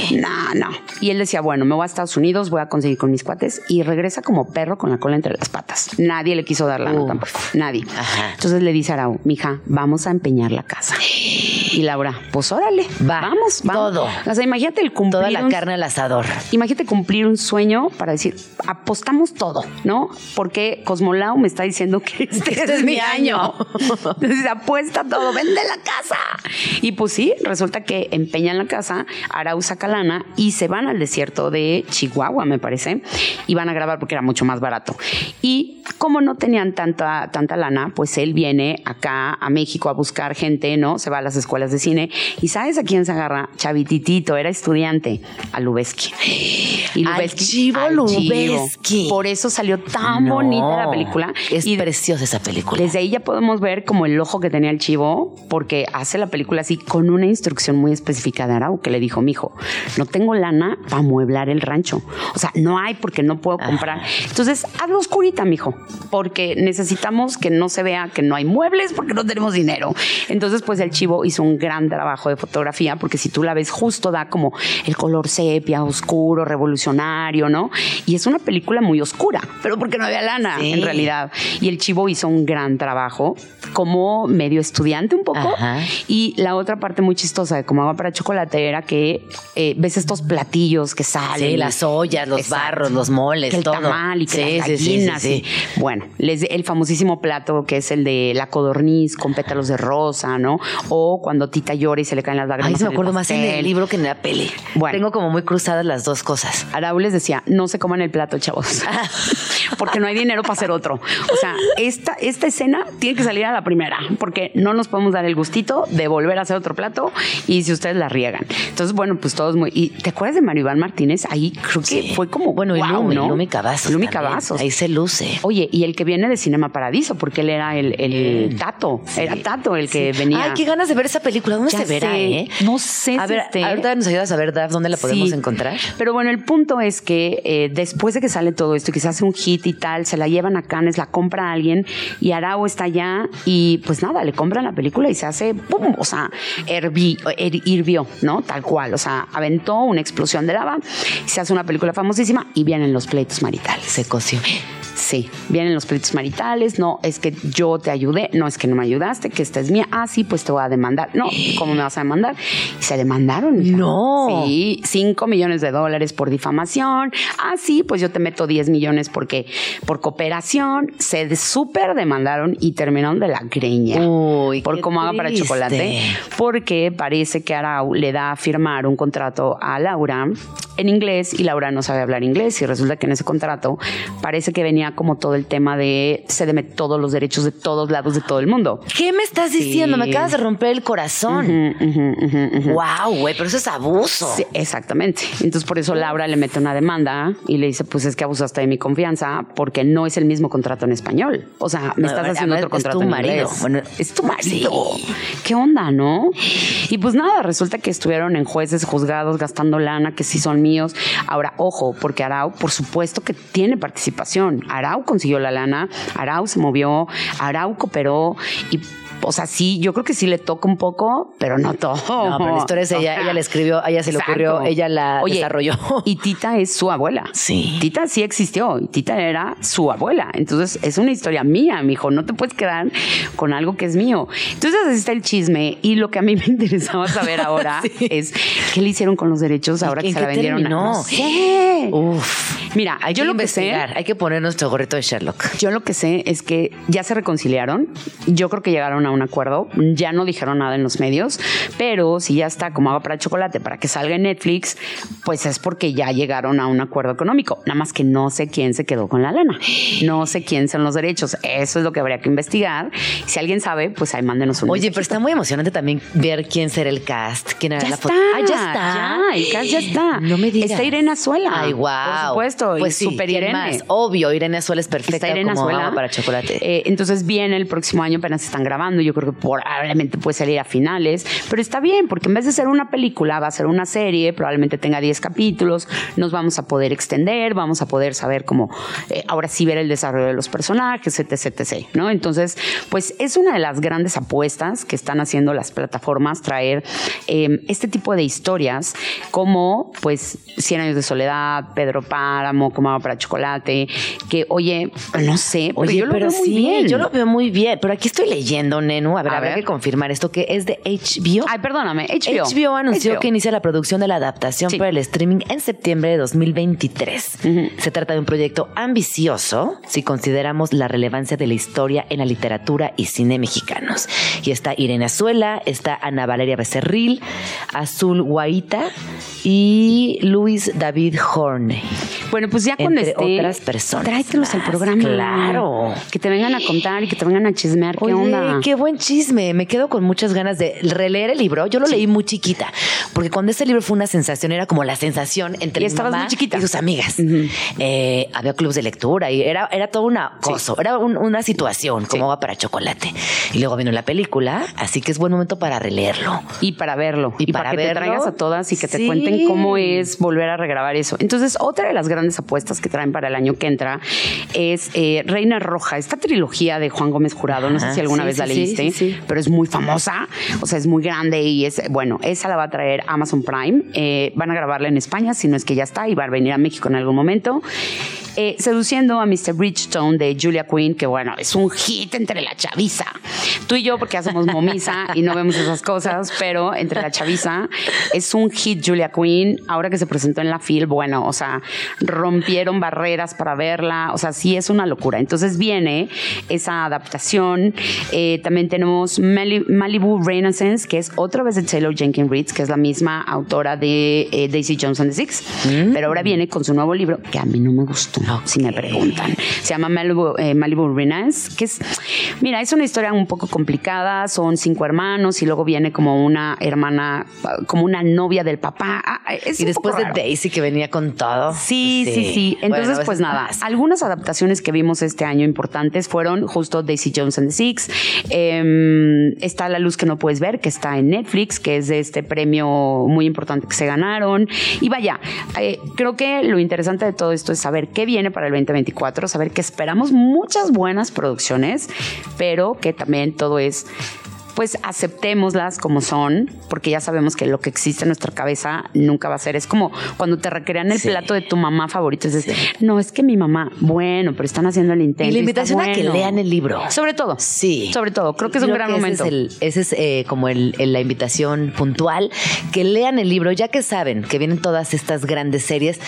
que, no, no. Y él decía, bueno, me voy a Estados Unidos, voy a conseguir con mis cuates y regresa como perro con la cola entre las patas. Nadie le quiso dar lana Uf. tampoco, nadie. Ajá. Entonces le dice a Arau, mija, vamos a empeñar la casa. Y Laura, pues órale, Va, vamos, vamos. todo. O sea, imagínate el cumplir Toda la un- carne al asador. Imagínate cumplir un sueño para decir, apostamos todo, ¿no? Porque Cosmolau me está diciendo que este, Este es mi año. Entonces apuesta todo, vende la casa. Y pues sí, resulta que empeñan la casa, Arau saca lana y se van al desierto de Chihuahua, me parece, y van a grabar porque era mucho más barato. Y como no tenían tanta, tanta lana, pues él viene acá a México a buscar gente, ¿no? Se va a las escuelas de cine. ¿Y sabes a quién se agarra? Chavititito, era estudiante, a Lubeski. Y Al Chivo al Lubeski. Por eso salió tan No. bonita la película. Es y preciosa esa película. desde ahí ya podemos ver como el ojo que tenía el chivo, porque hace la película así con una instrucción muy específica de Arau, que le dijo, mijo, no tengo lana para mueblar el rancho. O sea, no hay porque no puedo comprar. Entonces, hazlo oscurita, mijo, porque necesitamos que no se vea que no hay muebles porque no tenemos dinero. Entonces, pues el chivo hizo un gran trabajo de fotografía, porque si tú la ves justo da como el color sepia, oscuro, revolucionario, ¿no? Y es una película muy oscura, pero porque no había lana, Sí. en realidad. Y el chivo hizo un gran trabajo como medio estudiante un poco. Ajá. Y la otra parte muy chistosa de como agua para chocolate era que eh, ves estos platillos que salen. Sí, las ollas, los Exacto. barros, los moles, Que el todo. tamal y que Sí, las gallinas. sí. y- bueno, les, el famosísimo plato que es el de la codorniz con pétalos de rosa, ¿no? O cuando Tita llora y se le caen las lágrimas. Ay, se me acuerdo más en el libro que en la peli. Bueno. Tengo como muy cruzadas las dos cosas. Araúl les decía, no se coman el plato, chavos. porque no hay dinero para hacer otro. O sea, esta, esta escena tiene que salir a la primera, porque no nos podemos dar el gustito de volver a hacer otro plato y si ustedes la riegan. Entonces, bueno, pues todos muy... ¿Y te acuerdas de Iván Martínez? Ahí creo que Sí. fue como... Bueno, y guau, Lumi, ¿no? Lumi Cavazos. Lumi. Cavazos. Ahí se luce. Oye, y el que viene de Cinema Paradiso, porque él era el, el Tato, era Tato el que venía. Ay, qué ganas de ver esa película. ¿Dónde Ya se verá, sé. eh? No sé A si ver, esté. ahorita nos ayudas a ver, Daf, dónde la podemos Sí. encontrar. Pero bueno, el punto es que eh, después de que sale todo esto y que se hace un hit y tal, se la llevan a Cannes, la compra alguien y Arau está allá y pues nada, le compran la película y se hace, ¡pum! O sea, herví- her- hirvió, ¿no? Tal cual. O sea, aventó una explosión de lava, se hace una película famosísima y vienen los pleitos maritales. Se coció. Sí, vienen los pleitos maritales, no, es que yo te ayudé, no es que no me ayudaste, que esta es mía, ah, sí, pues te voy a demandar. No, ¿cómo me vas a demandar? Y se demandaron. hija. No. Sí, 5 millones de dólares por difamación. Ah, sí, pues yo te meto 10 millones porque por cooperación. Se súper demandaron y terminaron de la greña. Uy, por cómo haga para triste. chocolate. Porque parece que Arau le da a firmar un contrato a Laura en inglés y Laura no sabe hablar inglés y resulta que en ese contrato parece que venía como todo el tema de se deme todos los derechos de todos lados de todo el mundo. ¿Qué me estás diciendo? Me acabas de romper el corazón. Ujú. Wow, güey, pero eso es abuso. Sí, exactamente. Entonces por eso Laura le mete una demanda y le dice, pues es que abusaste de mi confianza porque no es el mismo contrato en español. O sea, me No, estás haciendo otro contrato es tu en marido. inglés. Bueno, es tu marido. sí. ¿Qué onda, no? Y pues nada, resulta que estuvieron en jueces juzgados gastando lana que sí son míos. Ahora, ojo, porque Arau, por supuesto que tiene participación. Arau consiguió la lana, Arau se movió, Arau cooperó y... O sea, sí, yo creo que sí le toca un poco, pero no todo. No, pero la historia es ella, ella la escribió, ella se le ocurrió, Exacto. ella la Oye, desarrolló. Y Tita es su abuela. Sí. Tita sí existió y Tita era su abuela. Entonces es una historia mía, mijo. No te puedes quedar con algo que es mío. Entonces así está el chisme. Y lo que a mí me interesaba saber ahora es qué le hicieron con los derechos ahora que ¿En se la vendieron. No sé. Uf. Mira, Hay yo que lo que sé. hay que poner nuestro gorrito de Sherlock. Yo lo que sé es que ya se reconciliaron. Yo creo que llegaron a un acuerdo. Ya no dijeron nada en los medios, pero si ya está como agua para chocolate para que salga en Netflix, pues es porque ya llegaron a un acuerdo económico. Nada más que no sé quién se quedó con la lana. No sé quién son los derechos. Eso es lo que habría que investigar. Si alguien sabe, pues ahí mándenos un Oye, pero está muy emocionante también ver quién será el cast, quién era Ya la foto. Ah, ya está. ya, el cast ya está. No me digas. Está Irene Azuela. Ay, wow. Por supuesto. Pues sí, super ¿quién Irene. más? Obvio, Irene Azuela es perfecta Irene como Azuela. para chocolate. Eh, entonces viene el próximo año, apenas están grabando. Yo creo que probablemente puede salir a finales, pero está bien, porque en vez de ser una película, va a ser una serie, probablemente tenga 10 capítulos, nos vamos a poder extender, vamos a poder saber cómo, eh, ahora sí ver el desarrollo de los personajes, etc, etc, ¿no? Entonces, pues es una de las grandes apuestas que están haciendo las plataformas, traer eh, este tipo de historias como, pues, 100 años de soledad, Pedro Páramo, como agua para chocolate, que, oye, no sé, pero Oye, yo lo pero veo muy sí, bien. yo lo veo muy bien. Pero aquí estoy leyendo, Nenu. A ver, A habrá ver. que confirmar esto que es de HBO. Ay, perdóname, HBO. HBO anunció HBO. que inicia la producción de la adaptación Sí. para el streaming en septiembre de 2023. Se trata de un proyecto ambicioso si consideramos la relevancia de la historia en la literatura y cine mexicanos. Y está Irene Azuela, está Ana Valeria Becerril, Azul Guaita y Luis David Horne. Bueno, pues ya cuando Entre esté, otras personas tráetelos al programa. claro. Que te vengan a contar y que te vengan a chismear. ¿Qué Oye, onda? qué buen chisme. Me quedo con muchas ganas de releer el libro. Yo lo leí muy chiquita, porque cuando ese libro fue una sensación, era como la sensación entre Y mi estabas mamá muy chiquita. y sus amigas. Eh, había clubes de lectura y era, era todo una cosa, era un- una situación, como Sí. agua para chocolate. Y luego vino la película, así que es buen momento para releerlo. Y para verlo. Y Y, para, para que verlo, te traigas a todas y que te cuenten cómo es volver a regrabar eso. Entonces, otra de las grandes apuestas que traen para el año que entra es eh, Reina Roja, esta trilogía de Juan Gómez Jurado. No sé si alguna sí, vez sí, la leíste, sí. pero es muy famosa. O sea, es muy grande y es, bueno, esa la va a traer Amazon Prime. Eh, van a grabarla en España, si no es que ya está, y va a venir a México en algún momento. Eh, seduciendo a Mr. Bridgestone de Julia Quinn, que bueno, es un hit entre la chaviza. Tú y yo, porque ya somos momisa y no vemos esas cosas, pero entre la chaviza es un hit Julia Quinn. Ahora que se presentó en la FIL, bueno, o sea, rompieron barreras para verla, o sea, sí es una locura. Entonces viene esa adaptación. Eh, también tenemos Mali- Malibu Renaissance, que es otra vez de Taylor Jenkins Reid, que es la misma autora de eh, Daisy Jones and the Six, pero ahora viene con su nuevo libro, que a mí no me gustó, si me preguntan. Se llama Malibu, eh, Malibu Renaissance, que es, mira, es una historia un poco complicada, son cinco hermanos y luego viene como una hermana, como una novia del papá. Ah, es Y un después poco de. Daisy que venía con todo. Sí, sí, sí. Entonces, Bueno, pues eso nada, algunas adaptaciones que vimos este año importantes fueron justo Daisy Jones and the Six. Eh, está La Luz que no puedes ver, que está en Netflix, que es de este premio muy importante que se ganaron. Y vaya, eh, creo que lo interesante de todo esto es saber qué viene para el 2024, saber que esperamos muchas buenas producciones, pero que también todo es pues aceptémoslas como son, porque ya sabemos que lo que existe en nuestra cabeza nunca va a ser. Es como cuando te recrean el Sí. plato de tu mamá favorito. Dices, no, es que mi mamá, bueno, pero están haciendo el intento. Y la está invitación a que bueno". lean el libro. Sobre todo. Sí. Sobre todo. Creo que es un gran ese momento. es el- Ese es, eh, como el- el- la invitación puntual. Que lean el libro, ya que saben que vienen todas estas grandes series,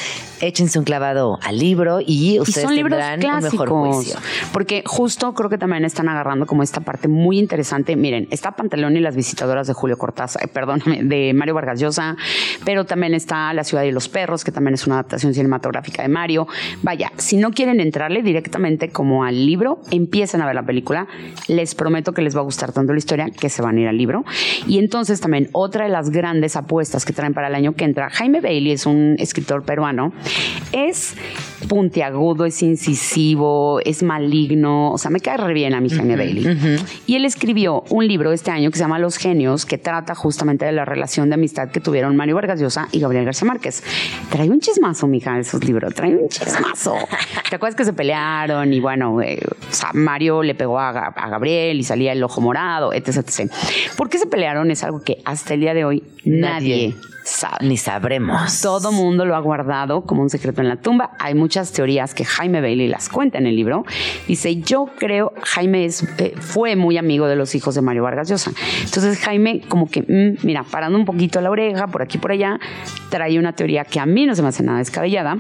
échense un clavado al libro y Y ustedes son libros tendrán un mejor clásicos. juicio. Porque justo creo que también están agarrando como esta parte muy interesante. Miren, está Pantalón y las visitadoras de Julio Cortázar, eh, perdóname, de Mario Vargas Llosa, pero también está La ciudad y los perros, que también es una adaptación cinematográfica de Mario. Vaya, si no quieren entrarle directamente como al libro, empiecen a ver la película. Les prometo que les va a gustar tanto la historia que se van a ir al libro. Y entonces también otra de las grandes apuestas que traen para el año que entra, Jaime Bailey es un escritor peruano, es puntiagudo, es incisivo, es maligno, o sea, me cae re bien a mi Jaime Bailey. Y él escribió un libro este año que se llama Los Genios, que trata justamente de la relación de amistad que tuvieron Mario Vargas Llosa y Gabriel García Márquez. Trae un chismazo, mija, esos libros, trae un chismazo. ¿Te acuerdas que se pelearon y bueno, eh, Mario le pegó a, Ga- a Gabriel y salía el ojo morado, etc, etc. ¿Por qué se pelearon? Es algo que hasta el día de hoy Nadie. Ni sabremos. Todo mundo lo ha guardado como un secreto en la tumba. Hay muchas teorías que Jaime Bailey las cuenta en el libro. Dice, yo creo, Jaime eh, fue muy amigo de los hijos de Mario Vargas Llosa. Entonces Jaime como que, mm, mira, parando un poquito la oreja, por aquí por allá, trae una teoría que a mí no se me hace nada descabellada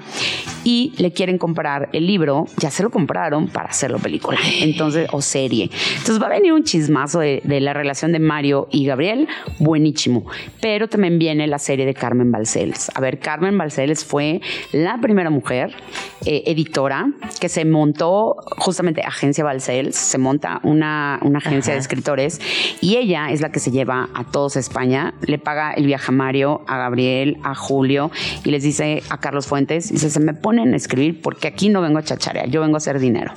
y le quieren comprar el libro, ya se lo compraron para hacerlo película, entonces, o serie. Entonces va a venir un chismazo de, de la relación de Mario y Gabriel, buenísimo. Pero también viene la serie de Carmen Balcells. A ver, Carmen Balcells fue la primera mujer eh, editora que se montó justamente Agencia Balcells, se monta una, una agencia de escritores y ella es la que se lleva a todos a España, le paga el viaje a Mario, a Gabriel, a Julio y les dice a Carlos Fuentes, dice, se me ponen a escribir porque aquí no vengo a chacharear, yo vengo a hacer dinero.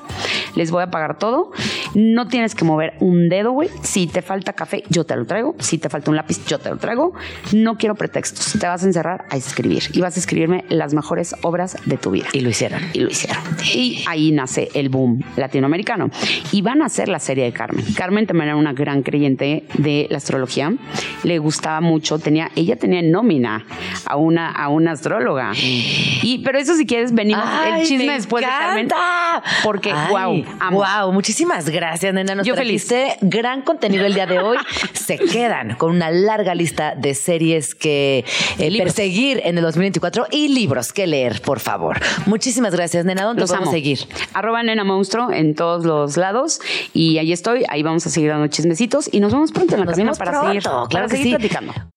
Les voy a pagar todo, no tienes que mover un dedo, güey. Si te falta café, yo te lo traigo. Si te falta un lápiz, yo te lo traigo. No quiero pretextos. Te vas a encerrar a escribir y vas a escribirme las mejores obras de tu vida. Y lo hicieron. Y lo hicieron. Y ahí nace el boom latinoamericano. Y van a hacer la serie de Carmen. Carmen también era una gran creyente de la astrología. Le gustaba mucho. Tenía, ella tenía en nómina a una, a una astróloga. Y, pero eso si quieres, venimos el Ay, chisme me después de Carmen. encanta. Porque, Ay, wow, amo. wow, muchísimas gracias, nena. Nos Yo feliz. gran contenido el día de hoy. Se quedan con una larga lista de series que eh, perseguir en el 2024 y libros que leer, por favor. Muchísimas gracias, nena. ¿Dónde Los podemos amo. seguir? Arroba nena monstruo en todos los lados. Y ahí estoy. Ahí vamos a seguir dando chismecitos. Y nos vemos pronto en la Nos cabina para pronto, seguir, claro para que seguir sí. platicando.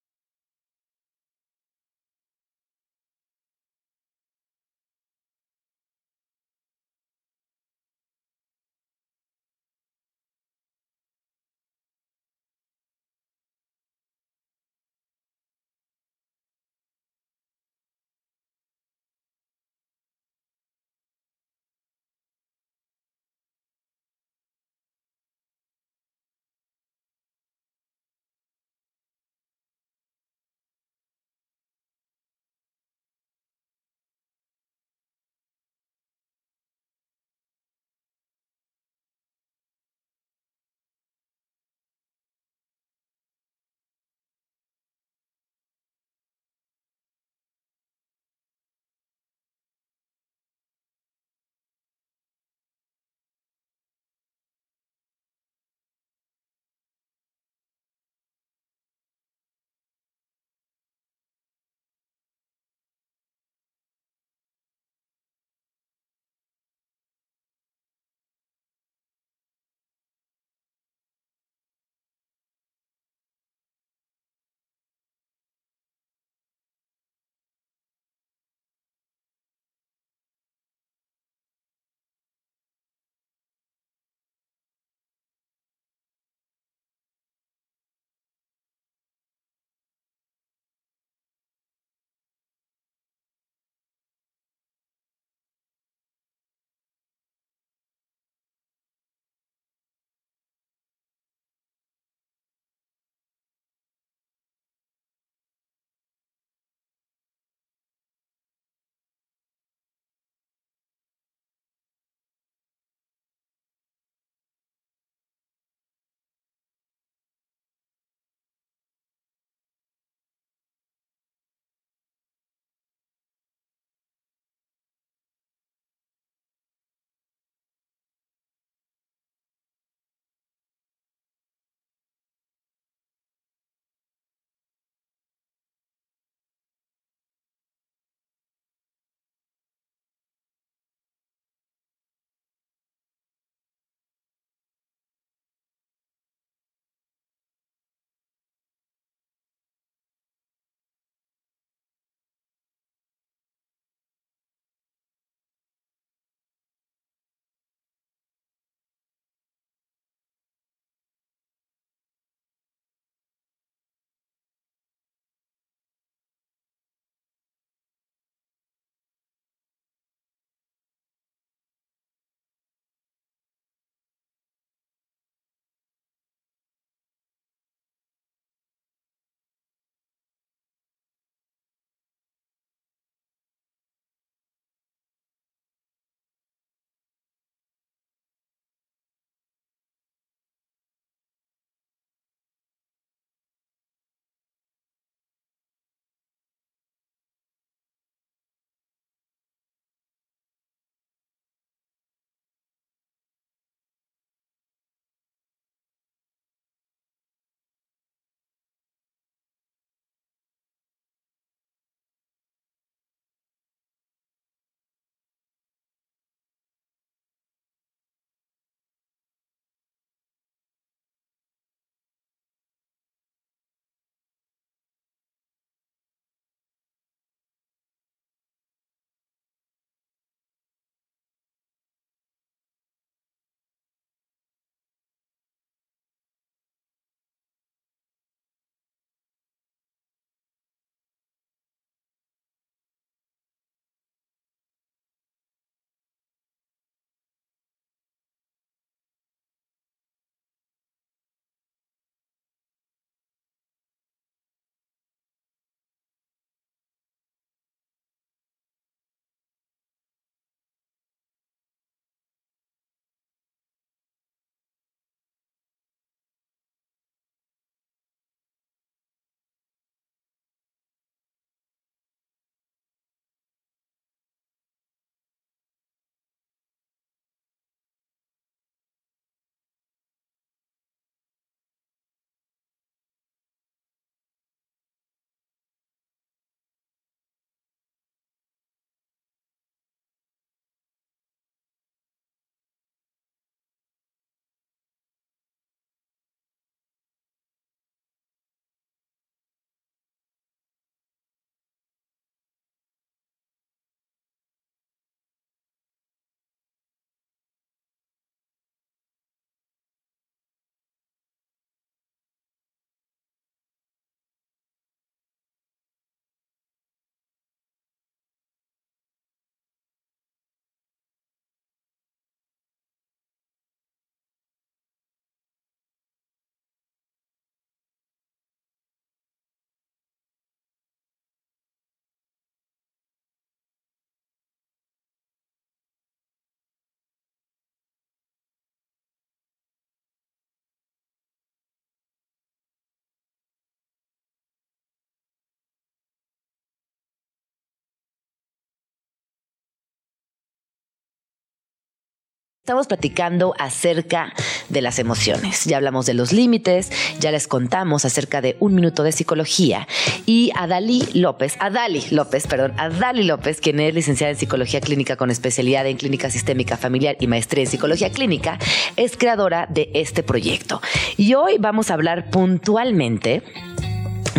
Estamos platicando acerca de las emociones. Ya hablamos de los límites, ya les contamos acerca de un minuto de psicología. Y Adali López, Adali López, perdón, Adali López, quien es licenciada en psicología clínica con especialidad en clínica sistémica familiar y maestría en psicología clínica, es creadora de este proyecto. Y hoy vamos a hablar puntualmente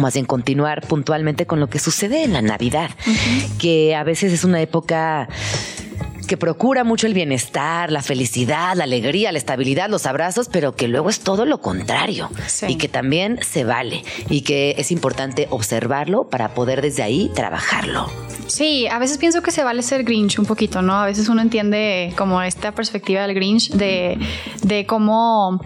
más bien continuar puntualmente con lo que sucede en la Navidad, que a veces es una época que procura mucho el bienestar, la felicidad, la alegría, la estabilidad, los abrazos, pero que luego es todo lo contrario Sí. y que también se vale y que es importante observarlo para poder desde ahí trabajarlo. Sí, a veces pienso que se vale ser Grinch un poquito, ¿no? A veces uno entiende como esta perspectiva del Grinch de, de cómo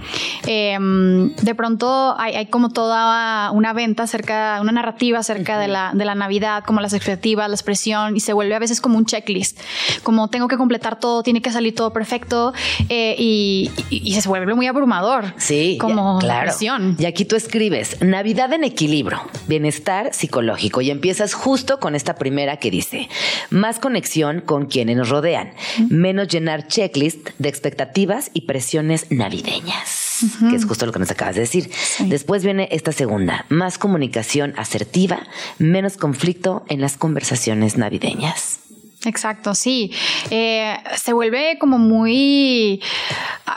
em, de pronto hay, hay como toda una venta acerca, una narrativa acerca de, la, de la Navidad, como las expectativas, la expresión, y se vuelve a veces como un checklist, como tengo que completar todo, tiene que salir todo perfecto, eh, y, y- y se vuelve muy abrumador. Sí, Como ya, claro. presión. Y aquí tú escribes Navidad en equilibrio, bienestar psicológico y empiezas justo con esta primera que dice más conexión con quienes nos rodean, menos llenar checklist de expectativas y presiones navideñas, que es justo lo que nos acabas de decir. Después viene esta segunda, más comunicación asertiva, menos conflicto en las conversaciones navideñas. Exacto, sí. Eh, se vuelve como muy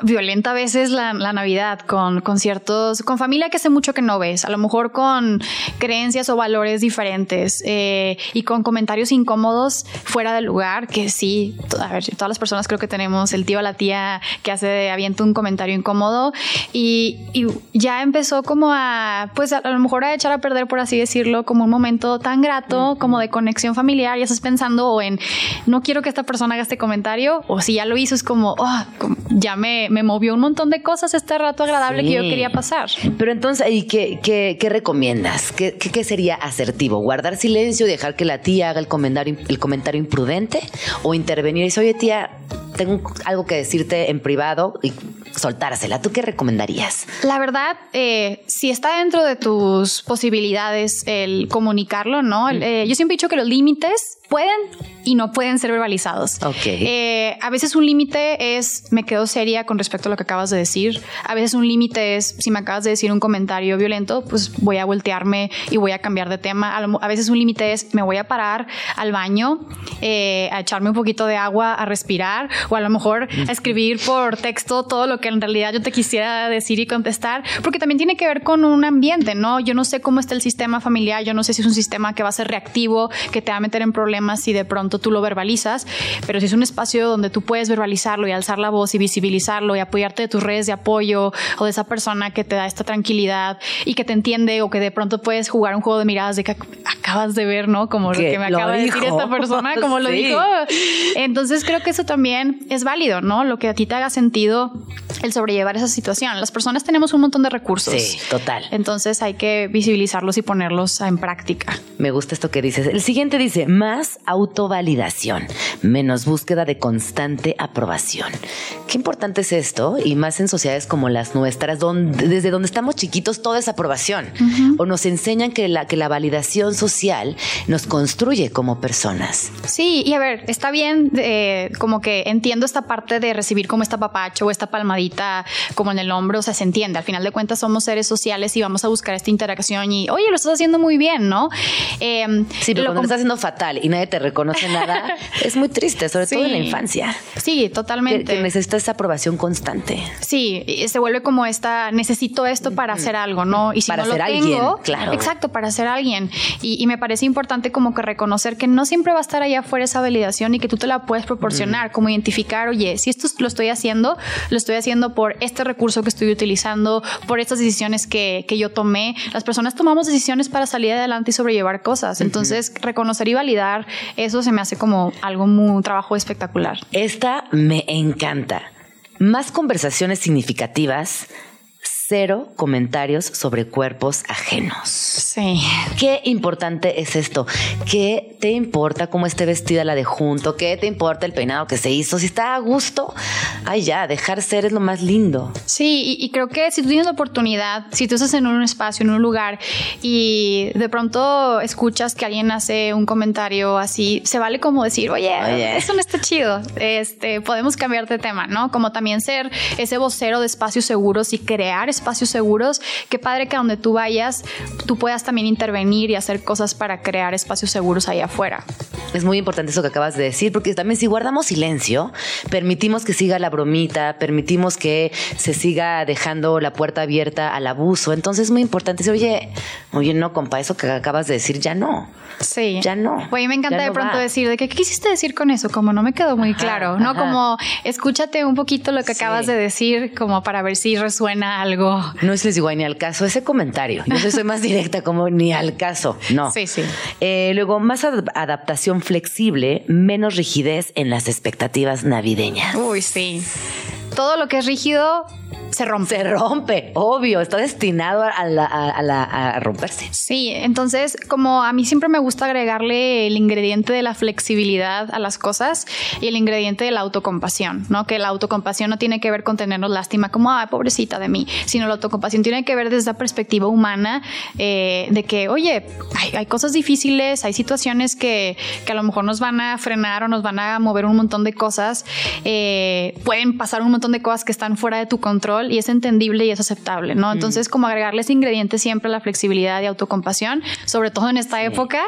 violenta a veces la, la Navidad con, con ciertos, con familia que hace mucho que no ves, a lo mejor con creencias o valores diferentes eh, y con comentarios incómodos fuera del lugar, que sí, a ver, todas las personas creo que tenemos el tío o la tía que hace, avienta un comentario incómodo y, y ya empezó como a, pues a, lo mejor a echar a perder, por así decirlo, como un momento tan grato como de conexión familiar, ya estás pensando en, no quiero que esta persona haga este comentario, o si ya lo hizo es como, "Oh, ya me, me movió un montón de cosas este rato agradable que yo quería pasar. Pero entonces, ¿y qué, qué, qué recomiendas? ¿Qué, qué, qué sería asertivo? ¿Guardar silencio, dejar que la tía haga el comentario, el comentario imprudente? ¿O intervenir y decir, oye tía, tengo algo que decirte en privado y soltársela? ¿Tú qué recomendarías? La verdad, eh, si está dentro de tus posibilidades el comunicarlo, ¿no? El, eh, yo siempre he dicho que los límites pueden y no pueden ser verbalizados. Ok. Eh, a veces un límite es me quedo seria con respecto a lo que acabas de decir. A veces un límite es si me acabas de decir un comentario violento, pues voy a voltearme y voy a cambiar de tema. A, veces un límite es me voy a parar al baño, eh, a echarme un poquito de agua, a respirar o a lo mejor a escribir por texto todo lo que en realidad yo te quisiera decir y contestar, porque también tiene que ver con un ambiente, ¿no? Yo no sé cómo está el sistema familiar, yo no sé si es un sistema que va a ser reactivo, que te va a meter en problemas si de pronto tú lo verbalizas, pero si es un espacio donde tú puedes verbalizarlo y alzar la voz y visibilizarlo y apoyarte de tus redes de apoyo o de esa persona que te da esta tranquilidad y que te entiende o que de pronto puedes jugar un juego de miradas de que ac- acabas de ver, ¿no? Como lo Que que me lo acaba de decir esta persona, como lo Sí. dijo. Entonces creo que eso también es válido, ¿no? Lo que a ti te haga sentido el sobrellevar esa situación. Las personas tenemos un montón de recursos. Sí, total. Entonces hay que visibilizarlos y ponerlos en práctica. Me gusta esto que dices. El siguiente dice, más autovalidación, menos búsqueda de constante aprobación. Qué importante es esto, y más en sociedades como las nuestras, donde, desde donde estamos chiquitos todo es aprobación. O nos enseñan que la, que la validación social nos construye como personas. Sí, y a ver, está bien, eh, como que entiendo esta parte de recibir como esta papacho o esta palmadita como en el hombro, o sea, se entiende. Al final de cuentas somos seres sociales y vamos a buscar esta interacción y, oye, lo estás haciendo muy bien, ¿no? Eh, Sí, pero lo cuando lo estás haciendo fatal y nadie te reconoce nada, es muy triste, sobre todo en la Sí. infancia. Sí, Que, totalmente. que necesitas esa aprobación constante. Sí, se vuelve como esta, necesito esto para hacer algo, ¿no? Y si Para no lo ser alguien, tengo, claro. Exacto, para ser alguien. Y, y me parece importante como que reconocer que no siempre va a estar allá afuera esa validación y que tú te la puedes proporcionar, como identificar, oye, si esto lo estoy haciendo, lo estoy haciendo por este recurso que estoy utilizando, por estas decisiones que, que yo tomé. Las personas tomamos decisiones para salir adelante y sobrellevar cosas. Entonces, reconocer y validar, eso se me hace como algo muy, un trabajo espectacular. Esta me encanta. Más conversaciones significativas, cero comentarios sobre cuerpos ajenos. Sí. Qué importante es esto, que te importa cómo esté vestida la de junto? ¿Qué te importa el peinado que se hizo? Si está a gusto, ay ya, dejar ser es lo más lindo. Sí, y, y creo que si tú tienes la oportunidad, si tú estás en un espacio, en un lugar y de pronto escuchas que alguien hace un comentario así, se vale como decir, oye, Oye. eso no está chido, este, podemos cambiar de tema, ¿no? Como también ser ese vocero de espacios seguros y crear espacios seguros. Qué padre que a donde tú vayas, tú puedas también intervenir y hacer cosas para crear espacios seguros ahí afuera. Es muy importante eso que acabas de decir, porque también si guardamos silencio, permitimos que siga la bromita, permitimos que se siga dejando la puerta abierta al abuso. Entonces es muy importante decir, oye, oye, no, compa, eso que acabas de decir ya no. Sí. Ya no. Oye, me encanta de no pronto va. decir de que, ¿qué quisiste decir con eso? Como no me quedó muy Ajá, claro, ¿no? ajá. Como escúchate un poquito lo que Sí. acabas de decir, como para ver si resuena algo. No es les digo, "Ay, ni al caso ese comentario. Yo soy más directa, como ni al caso. No. Sí, sí. Eh, luego, más ad- adaptación flexible, menos rigidez en las expectativas navideñas. Uy, sí. Todo lo que es rígido se rompe. Se rompe, obvio, está destinado a, a- a romperse. Sí, entonces como a mí siempre me gusta agregarle el ingrediente de la flexibilidad a las cosas y el ingrediente de la autocompasión, ¿no? Que la autocompasión no tiene que ver con tenernos lástima como, ay, pobrecita de mí, sino la autocompasión tiene que ver desde la perspectiva humana eh, de que, oye, hay, hay cosas difíciles, hay situaciones que, que a lo mejor nos van a frenar o nos van a mover un montón de cosas, eh, pueden pasar un montón de cosas que están fuera de tu control y es entendible y es aceptable, ¿no? Entonces, como agregarle ese ingrediente siempre a la flexibilidad y autocompasión, sobre todo en esta época.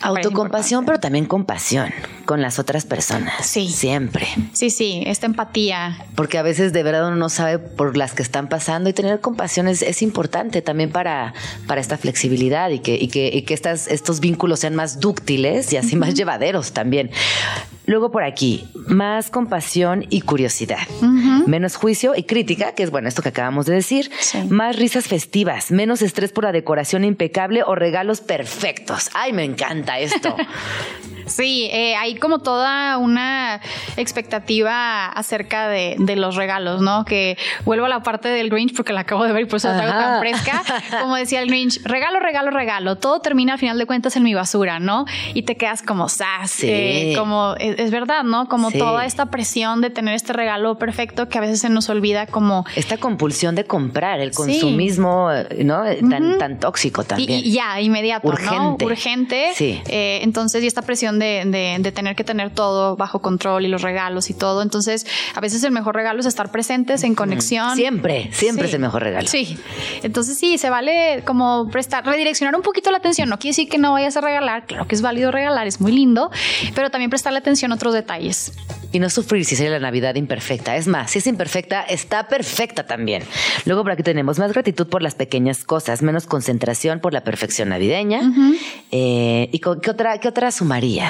Autocompasión, pero también compasión con las otras personas. Sí. Siempre. Sí, sí, esta empatía. Porque a veces de verdad uno no sabe por las que están pasando y tener compasión es, es importante también para, para esta flexibilidad y que, y que, y que estas, estos vínculos sean más dúctiles y así más llevaderos también. Luego por aquí, más compasión y curiosidad. Menos juicio y crítica, que es bueno esto que acabamos de decir. Sí. Más risas festivas, menos estrés por la decoración impecable o regalos perfectos. Ay, me encanta esto. Sí, eh, hay como toda una expectativa acerca de, de los regalos, ¿no? Que vuelvo a la parte del Grinch porque la acabo de ver y por eso la traigo tan fresca. Como decía el Grinch, regalo, regalo, regalo. Todo termina al final de cuentas en mi basura, ¿no? Y te quedas como sas, Sí. eh, como es, es verdad, ¿no? Como Sí. toda esta presión de tener este regalo perfecto que a veces se nos olvida como Esta compulsión de comprar, el Sí. consumismo, ¿no? Tan, tan tóxico Y, también. y ya, inmediato, Urgente. ¿no? Urgente. Sí. Eh, entonces, y esta presión de, de- de tener que tener todo bajo control y los regalos y todo. Entonces, a veces el mejor regalo es estar presentes en conexión. Siempre, siempre Sí. es el mejor regalo. Sí. Entonces, sí, se vale como prestar, redireccionar un poquito la atención. No quiere decir que no vayas a regalar. Claro que es válido regalar, es muy lindo, pero también prestarle atención a otros detalles. Y no sufrir si sale la Navidad imperfecta. Es más, si es imperfecta, está perfecta también. Luego por aquí tenemos más gratitud por las pequeñas cosas, menos concentración por la perfección navideña. Eh, ¿Y con- qué otra, qué otra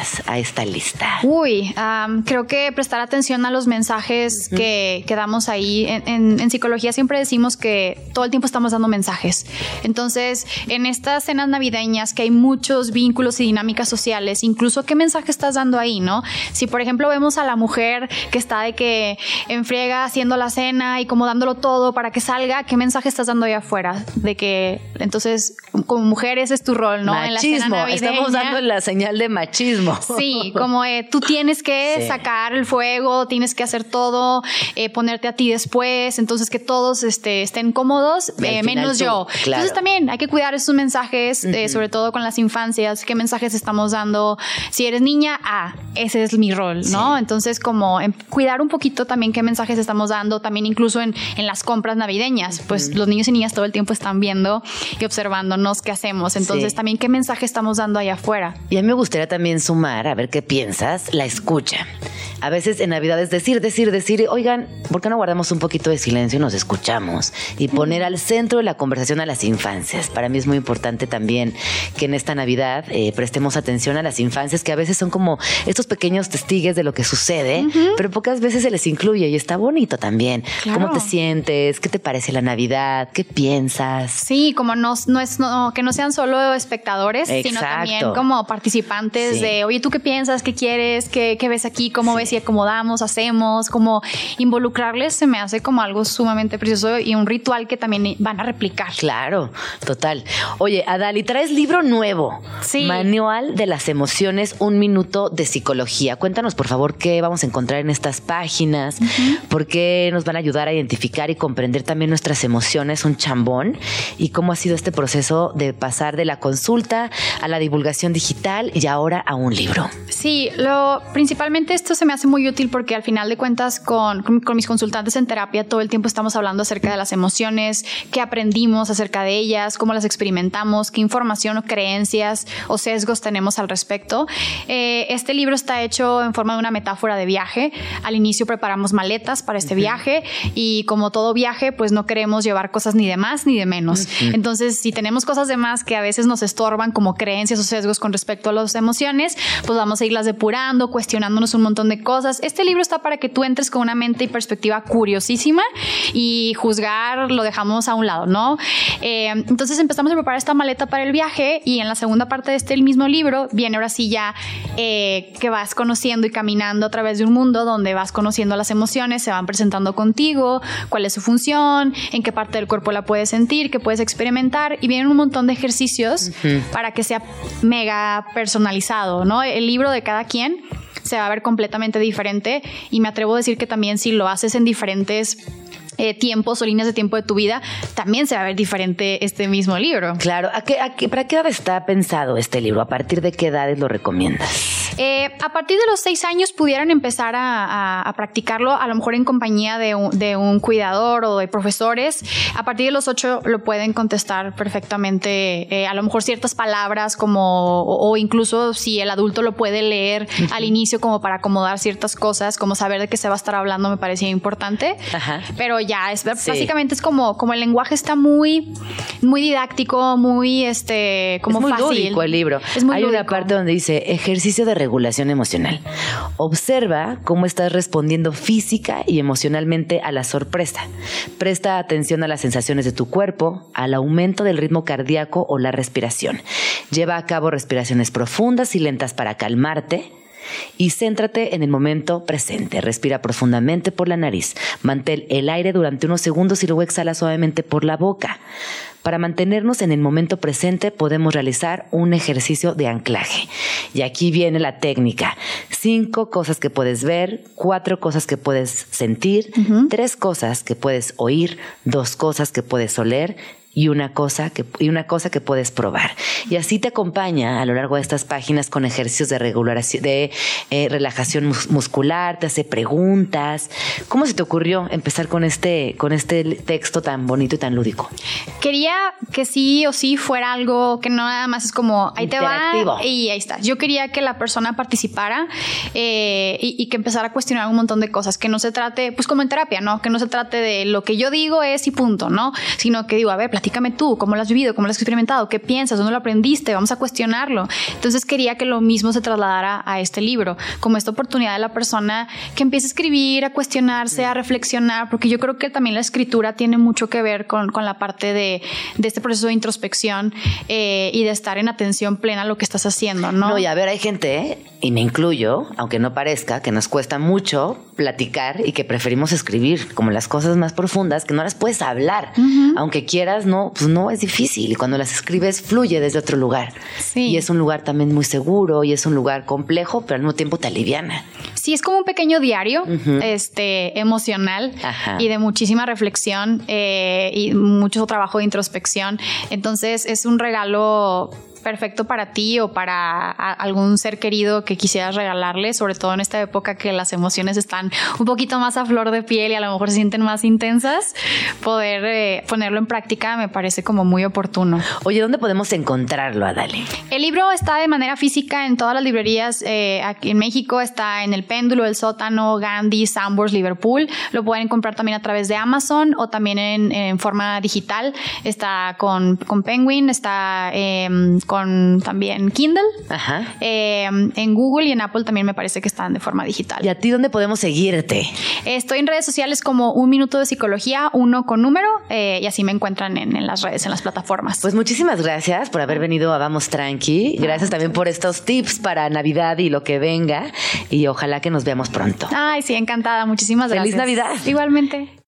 sumarías a esta lista? Uy, am, creo que prestar atención a los mensajes que, que damos ahí. En, en- en psicología siempre decimos que todo el tiempo estamos dando mensajes. Entonces, en estas cenas navideñas que hay muchos vínculos y dinámicas sociales, incluso qué mensaje estás dando ahí, ¿no? Si, por ejemplo, vemos a la mujer que está de que enfriega haciendo la cena y como dándolo todo para que salga, ¿qué mensaje estás dando ahí afuera? De que, entonces, como mujer ese es tu rol, ¿no? En la cena machismo. Estamos dando la señal de machismo. Sí, como eh, tú tienes que Sí. sacar el fuego, tienes que hacer todo, eh, ponerte a ti después, entonces que todos este, estén cómodos, eh, menos tú, yo. claro. Entonces también hay que cuidar esos mensajes, eh, sobre todo con las infancias, qué mensajes estamos dando. Si eres niña, ah, ese es mi rol, ¿no? Entonces como em, cuidar un poquito también qué mensajes estamos dando, también incluso en, en las compras navideñas, pues los niños y niñas todo el tiempo están viendo y observándonos qué hacemos, entonces Sí. también qué mensaje estamos dando allá afuera. Y a mí me gustaría también sumar, a ver qué piensas, la escucha. A veces en Navidad es decir, decir, decir, oigan, ¿por qué no guardamos un poquito de silencio y nos escuchamos? Y poner al centro de la conversación a las infancias. Para mí es muy importante también que en esta Navidad eh, prestemos atención a las infancias, que a veces son como estos pequeños testigues de lo que sucede, pero pocas veces se les incluye y está bonito también. Claro. ¿Cómo te sientes? ¿Qué te parece la Navidad? ¿Qué piensas? Sí, como no, no es no, que no sean solo espectadores, sino Exacto. también como participantes Sí. de, oye, ¿tú qué piensas? ¿Qué quieres? ¿Qué, qué ves aquí? ¿Cómo ves si acomodamos? ¿Hacemos? Como involucrarles se me hace como algo sumamente precioso y un ritual que también van a replicar. Claro, total. Oye, Adali, traes libro nuevo. Sí. Manual de las emociones, un minuto de psicología. Cuéntanos, por favor, qué vamos a encontrar en estas páginas, por qué nos van a ayudar a identificar y comprender también nuestras emociones, un chambón, y cómo ha sido este proceso de pasar de la consulta a la divulgación digital y ahora a un libro. Sí, lo, principalmente esto se me hace muy útil porque al final de cuentas con, con- con mis consultantes en terapia todo el tiempo estamos hablando acerca de las emociones, qué aprendimos acerca de ellas, cómo las experimentamos, qué información o creencias o sesgos tenemos al respecto. Eh, este libro está hecho en forma de una metáfora de viaje. Al inicio preparamos maletas para este viaje y como todo viaje, pues no queremos llevar cosas ni de más ni de menos. Entonces, si tenemos cosas de más que a veces nos estorban como creencias o sesgos con respecto a las emociones, pues vamos a irlas depurando, cuestionándonos un montón de cosas. Este libro está para que tú entres con una mente y perspectiva curiosísima y juzgar lo dejamos a un lado, ¿no? Eh, entonces empezamos a preparar esta maleta para el viaje y en la segunda parte de este mismo libro viene ahora sí ya eh, que vas conociendo y caminando a través de un mundo donde vas conociendo las emociones, se van presentando contigo, cuál es su función, en qué parte del cuerpo la puedes sentir, qué puedes experimentar y vienen un montón de ejercicios para que sea mega personalizado, ¿no? El libro de cada quien se va a ver completamente diferente y me atrevo a decir que también si lo haces en diferentes eh, tiempos o líneas de tiempo de tu vida, también se va a ver diferente este mismo libro. Claro, ¿a qué, a qué- ¿para qué edad está pensado este libro? ¿A partir de qué edades lo recomiendas? Eh, a partir de los seis años pudieran empezar a, a- a practicarlo, a lo mejor en compañía de un, de un cuidador o de profesores. A partir de los ocho lo pueden contestar perfectamente. eh, a lo mejor ciertas palabras como, o, o incluso si el adulto lo puede leer al inicio como para acomodar ciertas cosas, como saber de qué se va a estar hablando me parecía importante. Ajá. Pero ya, es, Sí. básicamente es como, como el lenguaje está muy, muy didáctico, muy este, como es muy fácil. lúdico el libro. Es muy Hay una lúdico. parte donde dice ejercicio de regulación emocional. Observa cómo estás respondiendo física y emocionalmente a la sorpresa. Presta atención a las sensaciones de tu cuerpo, al aumento del ritmo cardíaco o la respiración. Lleva a cabo respiraciones profundas y lentas para calmarte. Y céntrate en el momento presente. Respira profundamente por la nariz. Mantén el aire durante unos segundos y luego exhala suavemente por la boca. Para mantenernos en el momento presente podemos realizar un ejercicio de anclaje. Y aquí viene la técnica. Cinco cosas que puedes ver, cuatro cosas que puedes sentir, tres cosas que puedes oír, dos cosas que puedes oler y una cosa que y una cosa que puedes probar. Y así te acompaña a lo largo de estas páginas con ejercicios de regulación, de eh, relajación mus- muscular, te hace preguntas. ¿Cómo se te ocurrió empezar con este con este texto tan bonito y tan lúdico? Quería que sí o sí fuera algo que no nada más es como ahí te va y ahí está. Yo quería que la persona participara eh, y, y que empezara a cuestionar un montón de cosas, que no se trate, pues como en terapia, ¿no? Que no se trate de lo que yo digo es y punto, ¿no? Sino que digo, a ver, platícame tú, cómo lo has vivido, cómo lo has experimentado, qué piensas, dónde lo aprendiste, vamos a cuestionarlo. Entonces quería que lo mismo se trasladara a este libro, como esta oportunidad de la persona que empiece a escribir, a cuestionarse, a reflexionar, porque yo creo que también la escritura tiene mucho que ver con, con la parte de, de este proceso de introspección eh, y de estar en atención plena a lo que estás haciendo, ¿no? No, y a ver, hay gente, y me incluyo, aunque no parezca, que nos cuesta mucho platicar y que preferimos escribir como las cosas más profundas que no las puedes hablar. Aunque quieras, no, pues no es difícil. Y cuando las escribes, fluye desde otro lugar. Sí. Y es un lugar también muy seguro y es un lugar complejo, pero al mismo tiempo te aliviana. Sí, es como un pequeño diario este, emocional Ajá. y de muchísima reflexión eh, y mucho trabajo de introspección. Entonces es un regalo perfecto para ti o para algún ser querido que quisieras regalarle, sobre todo en esta época que las emociones están un poquito más a flor de piel y a lo mejor se sienten más intensas, poder eh, ponerlo en práctica me parece como muy oportuno. Oye, ¿dónde podemos encontrarlo, Adale? El libro está de manera física en todas las librerías eh, aquí en México. Está en El Péndulo, El Sótano, Gandhi, Sambors, Liverpool. Lo pueden comprar también a través de Amazon o también en, en forma digital. Está con, con Penguin, está eh, con también Kindle. Ajá. Eh, en Google y en Apple también me parece que están de forma digital. ¿Y a ti dónde podemos seguirte? Estoy en redes sociales como Un Minuto de Psicología, uno con número, eh, y así me encuentran en, en las redes, en las plataformas. Pues muchísimas gracias por haber venido a Vamos Tranqui. Gracias también por estos tips para Navidad y lo que venga. Y ojalá que nos veamos pronto. Ay, sí, encantada. Muchísimas Feliz gracias. Navidad. Igualmente.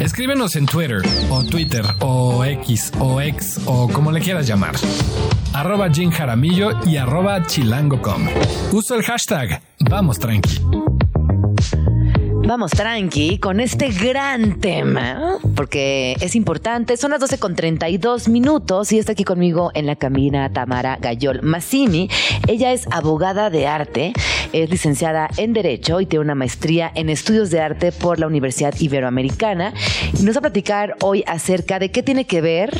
Escríbenos en Twitter o Twitter o X o X o como le quieras llamar. Arroba Jim Jaramillo y arroba chilango.com. Uso el hashtag Vamos Tranqui. Vamos tranqui con este gran tema, porque es importante. Son las 12 con 32 minutos y está aquí conmigo en la cabina Tamara Gayol Massimi. Ella es abogada de arte, es licenciada en Derecho y tiene una maestría en Estudios de Arte por la Universidad Iberoamericana. Y nos va a platicar hoy acerca de qué tiene que ver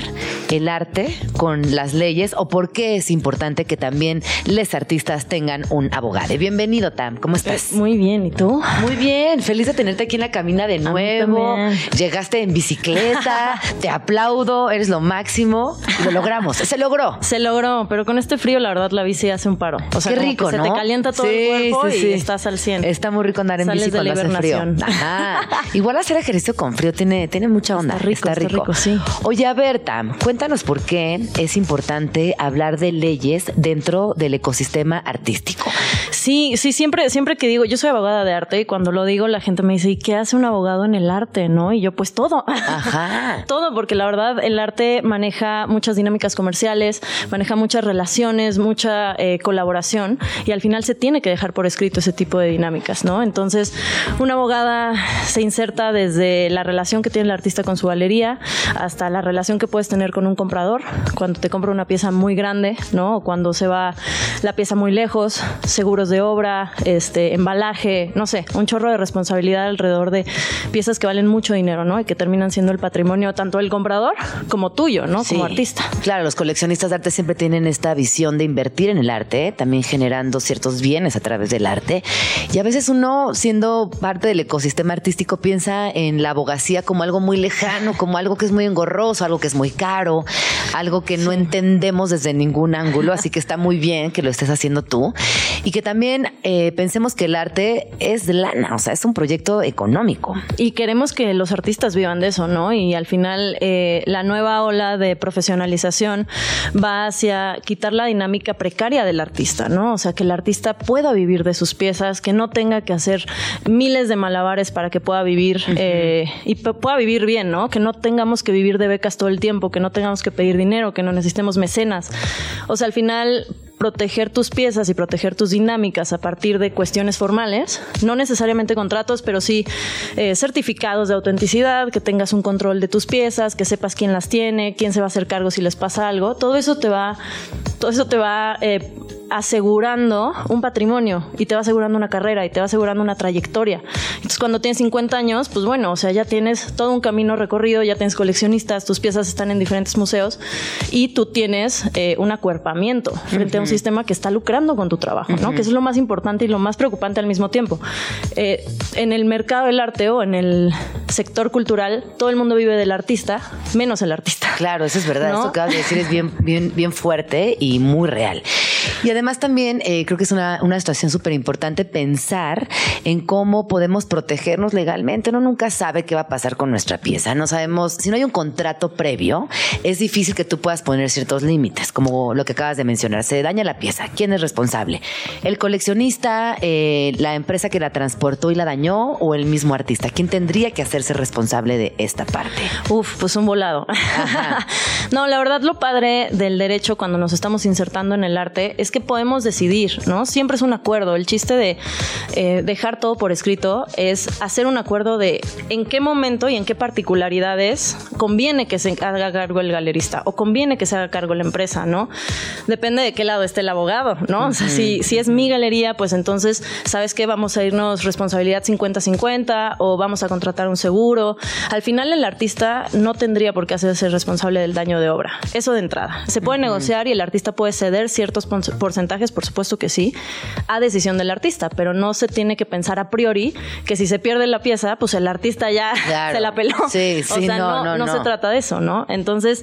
el arte con las leyes o por qué es importante que también los artistas tengan un abogado. Bienvenido, Tam. ¿Cómo estás? Muy bien, ¿y tú? Muy bien, feliz de tenerte aquí en la cabina de nuevo. Llegaste en bicicleta, te aplaudo, eres lo máximo. Y lo logramos, se logró. Se logró, pero con este frío, la verdad, la bici hace un paro. O sea, Qué rico, ¿no? Se te calienta todo Sí, el cuerpo sí, y sí. estás al 100. Está muy rico andar en Sales bici cuando hace frío. Ajá. Igual hacer ejercicio con frío tiene, tiene mucha onda. rico, está rico, sí. Oye, a ver, Tam, cuéntanos por qué es importante hablar de leyes dentro del ecosistema artístico. Sí, sí, siempre, siempre que digo, yo soy abogada de arte y cuando lo digo la gente me dice, ¿y qué hace un abogado en el arte? ¿No? Y yo, pues todo. Ajá. Todo, porque la verdad el arte maneja muchas dinámicas comerciales, maneja muchas relaciones, mucha eh, colaboración y al final se tiene que dejar por escrito ese tipo de dinámicas, ¿no? Entonces, una abogada se inserta desde la relación que tiene el artista con su galería hasta la relación que puedes tener con un comprador cuando te compra una pieza muy grande, ¿no? O cuando se va la pieza muy lejos, seguros de obra, este, embalaje, no sé, un chorro de responsabilidad alrededor de piezas que valen mucho dinero, ¿no? Y que terminan siendo el patrimonio tanto del comprador como tuyo, ¿no? Sí. Como artista. Claro, los coleccionistas de arte siempre tienen esta visión de invertir en el arte, también generando ciertos bienes a través del arte. Y a veces uno, siendo parte del ecosistema artístico, piensa en la abogacía como algo muy lejano, como algo que es muy engorroso, algo que es muy caro, algo que no entendemos desde ningún ángulo. Así que está muy bien que lo estés haciendo tú. Y que también eh, pensemos que el arte es lana, o sea, es un proyecto económico. Y queremos que los artistas vivan de eso, ¿no? Y al final eh, la nueva ola de profesionalización va hacia quitar la dinámica precaria del artista, ¿no? O sea, que el artista pueda vivir de sus piezas, que no tenga que hacer miles de malabares para que pueda vivir eh, y pueda vivir bien, ¿no? Que no tengamos que vivir de becas todo el tiempo, que no tengamos que pedir dinero, que no necesitemos mecenas. O sea, al final proteger tus piezas y proteger tus dinámicas a partir de cuestiones formales, no necesariamente contratos, pero sí eh, certificados de autenticidad, que tengas un control de tus piezas, que sepas quién las tiene, quién se va a hacer cargo si les pasa algo, todo eso te va, todo eso te va eh, asegurando un patrimonio y te va asegurando una carrera y te va asegurando una trayectoria. Entonces, cuando tienes 50 años, pues bueno, o sea, ya tienes todo un camino recorrido, ya tienes coleccionistas, tus piezas están en diferentes museos y tú tienes eh, un acuerpamiento frente a un sistema que está lucrando con tu trabajo, ¿no? Que eso es lo más importante y lo más preocupante al mismo tiempo. Eh, en el mercado del arte o en el sector cultural, todo el mundo vive del artista, menos el artista. Claro, eso es verdad. ¿No? Esto que acabas de decir es bien, bien, bien fuerte y muy real. Y además también eh, creo que es una, una situación súper importante pensar en cómo podemos protegernos legalmente. Uno nunca sabe qué va a pasar con nuestra pieza. No sabemos, si no hay un contrato previo, es difícil que tú puedas poner ciertos límites, como lo que acabas de mencionar. Se daña la pieza. ¿Quién es responsable? ¿El coleccionista, eh, la empresa que la transportó y la dañó o el mismo artista? ¿Quién tendría que hacerse responsable de esta parte? Uf, pues un volado. no, la verdad lo padre del derecho cuando nos estamos insertando en el arte es que podemos decidir, ¿no? Siempre es un acuerdo. El chiste de eh, dejar todo por escrito es hacer un acuerdo de en qué momento y en qué particularidades conviene que se haga cargo el galerista o conviene que se haga cargo la empresa, ¿no? Depende de qué lado esté el abogado, ¿no? O sea, si, si es mi galería, pues entonces, ¿sabes qué? Vamos a irnos responsabilidad 50-50 o vamos a contratar un seguro. Al final el artista no tendría por qué hacerse responsable del daño de obra. Eso de entrada. Se puede negociar y el artista puede ceder ciertos pon- porcentajes, por supuesto que sí, a decisión del artista, pero no se tiene que pensar a priori que si se pierde la pieza, pues el artista ya Claro. se la peló. Sí, o sea, no, no, no. se trata de eso, ¿no? Entonces,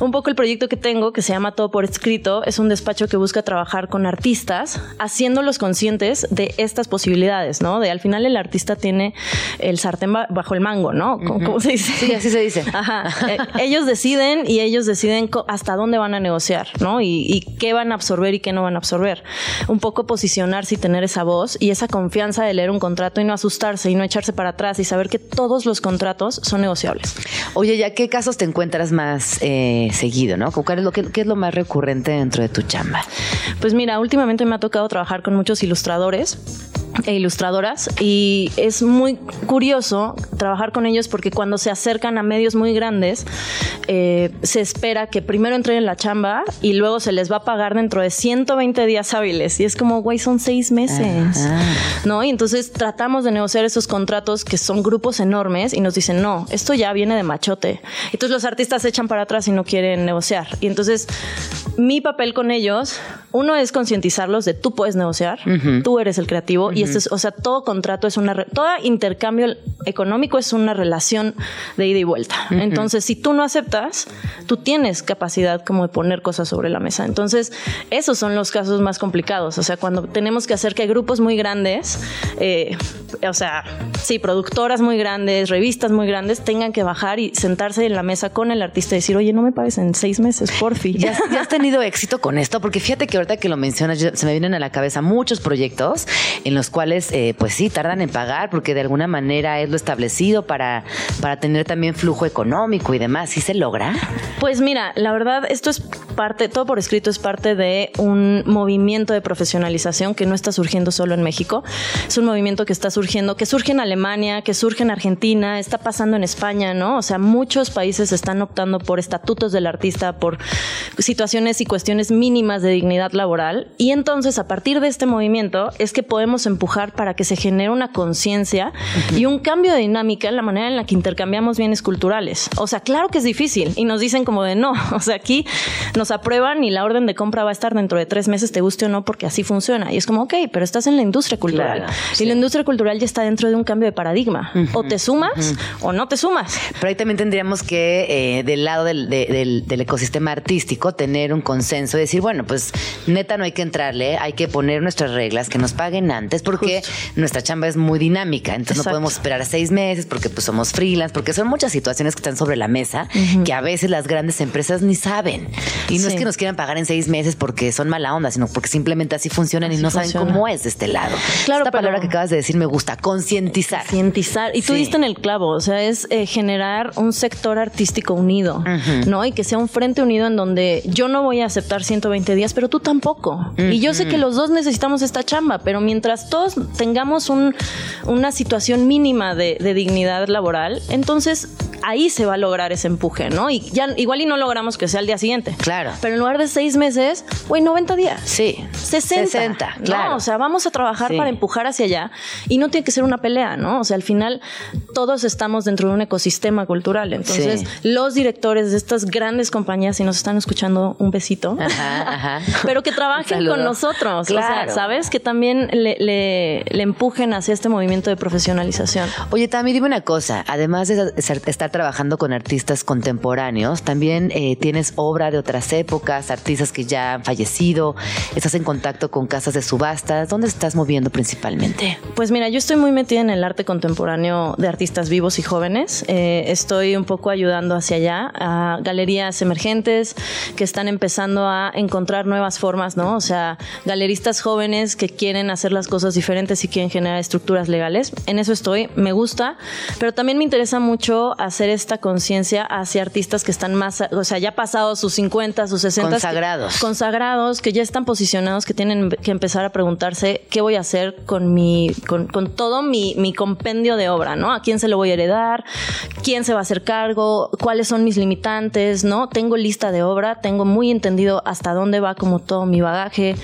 un poco el proyecto que tengo, que se llama Todo por Escrito, es un despacho que busca trabajar con artistas, haciéndolos conscientes de estas posibilidades, ¿no? De al final el artista tiene el sartén ba- bajo el mango, ¿no? ¿Cómo, cómo se dice? Sí, así se dice. Ajá. Eh, ellos deciden y ellos deciden hasta dónde van a negociar, ¿no? Y, y qué van a absorber y y qué no van a absorber. Un poco posicionarse y tener esa voz y esa confianza de leer un contrato y no asustarse y no echarse para atrás y saber que todos los contratos son negociables. Oye, ¿ya qué casos te encuentras más eh, seguido, no? ¿Cuál es lo qué es lo más recurrente dentro de tu chamba? Pues mira, últimamente me ha tocado trabajar con muchos ilustradores e ilustradoras. Y es muy curioso trabajar con ellos porque cuando se acercan a medios muy grandes eh, se espera que primero entren en la chamba y luego se les va a pagar dentro de 120 días hábiles. Y es como güey son seis meses no y entonces tratamos de negociar esos contratos que son grupos enormes y nos dicen no esto ya viene de machote. Entonces los artistas se echan para atrás y no quieren negociar. Y entonces mi papel con ellos uno es concientizarlos de tú puedes negociar tú eres el creativo y esto es, o sea, todo contrato es una, todo intercambio económico es una relación de ida y vuelta. Entonces, si tú no aceptas, tú tienes capacidad como de poner cosas sobre la mesa. Entonces, esos son los casos más complicados. O sea, cuando tenemos que hacer que grupos muy grandes, eh, o sea, sí, productoras muy grandes, revistas muy grandes, tengan que bajar y sentarse en la mesa con el artista y decir, oye, no me pagues en seis meses, porfi. ¿Ya, ¿Ya has tenido éxito con esto? Porque fíjate que ahorita que lo mencionas, se me vienen a la cabeza muchos proyectos en los cuales, eh, pues sí, tardan en pagar porque de alguna manera es lo establecido para, para tener también flujo económico y demás. ¿Sí se logra? Pues mira, la verdad, esto es parte, todo por escrito es parte de un movimiento de profesionalización que no está surgiendo solo en México. Es un movimiento que está surgiendo, que surge en Alemania, que surge en Argentina, está pasando en España, ¿no? O sea, muchos países están optando por estatutos del artista, por situaciones y cuestiones mínimas de dignidad laboral. Y entonces, a partir de este movimiento, es que podemos empujar para que se genere una conciencia y un cambio de dinámica en la manera en la que intercambiamos bienes culturales. O sea, claro que es difícil y nos dicen como de no, o sea, aquí nos aprueban y la orden de compra va a estar dentro de tres meses, te guste o no, porque así funciona. Y es como, ok, pero estás en la industria cultural. y la industria cultural ya está dentro de un cambio de paradigma. O te sumas o no te sumas. Pero ahí también tendríamos que, eh, del lado del, del, del, ecosistema artístico, tener un consenso, decir, bueno, pues neta no hay que entrarle, hay que poner nuestras reglas, que nos paguen antes, porque nuestra chamba es muy dinámica. Entonces no podemos esperar a seis meses porque pues somos freelance, porque son muchas situaciones que están sobre la mesa que a veces las grandes empresas ni saben. Y no es que nos quieran pagar en seis meses porque son mala onda, sino porque simplemente así funcionan y no saben cómo es de este lado. Claro, Esta palabra que acabas de decir me gusta, concientizar. Concientizar. Y tú diste en el clavo, o sea, es eh, generar un sector artístico unido, ¿no? Y que sea un frente unido en donde yo no voy a aceptar 120 días, pero tú tampoco. Y yo sé que los dos necesitamos esta chamba, pero mientras todos tengamos un, una situación mínima de, de dignidad laboral, entonces ahí se va a lograr ese empuje, ¿no? Y ya igual y no logramos que sea el día siguiente. Claro. Pero en lugar de seis meses, güey, 90 días. Sí. 60. 60, ¿no? claro. O sea, vamos a trabajar Sí. para empujar hacia allá y no tiene que ser una pelea, ¿no? O sea, al final todos estamos dentro de un ecosistema cultural. Entonces, Sí. los directores de estas grandes compañías, si nos están escuchando, un besito. Ajá, ajá. Pero que trabajen con nosotros. O sea, Claro. ¿sabes? Que también le, le- le empujen hacia este movimiento de profesionalización. Oye, Tami, dime una cosa. Además de estar trabajando con artistas contemporáneos, también eh, tienes obra de otras épocas, artistas que ya han fallecido, estás en contacto con casas de subastas. ¿Dónde estás moviendo principalmente? Pues mira, yo estoy muy metida en el arte contemporáneo de artistas vivos y jóvenes. Eh, estoy un poco ayudando hacia allá a galerías emergentes que están empezando a encontrar nuevas formas, ¿no? O sea, galeristas jóvenes que quieren hacer las cosas diferentes y quieren generar estructuras legales. En eso estoy, me gusta, pero también me interesa mucho hacer esta conciencia hacia artistas que están más, o sea, ya pasados sus 50, sus 60. Consagrados. Consagrados, que ya están posicionados, que tienen que empezar a preguntarse qué voy a hacer con mi, con, con todo mi, mi compendio de obra, ¿no? ¿A quién se lo voy a heredar? ¿Quién se va a hacer cargo? ¿Cuáles son mis limitantes? ¿No? Tengo lista de obra, tengo muy entendido hasta dónde va como todo mi bagaje.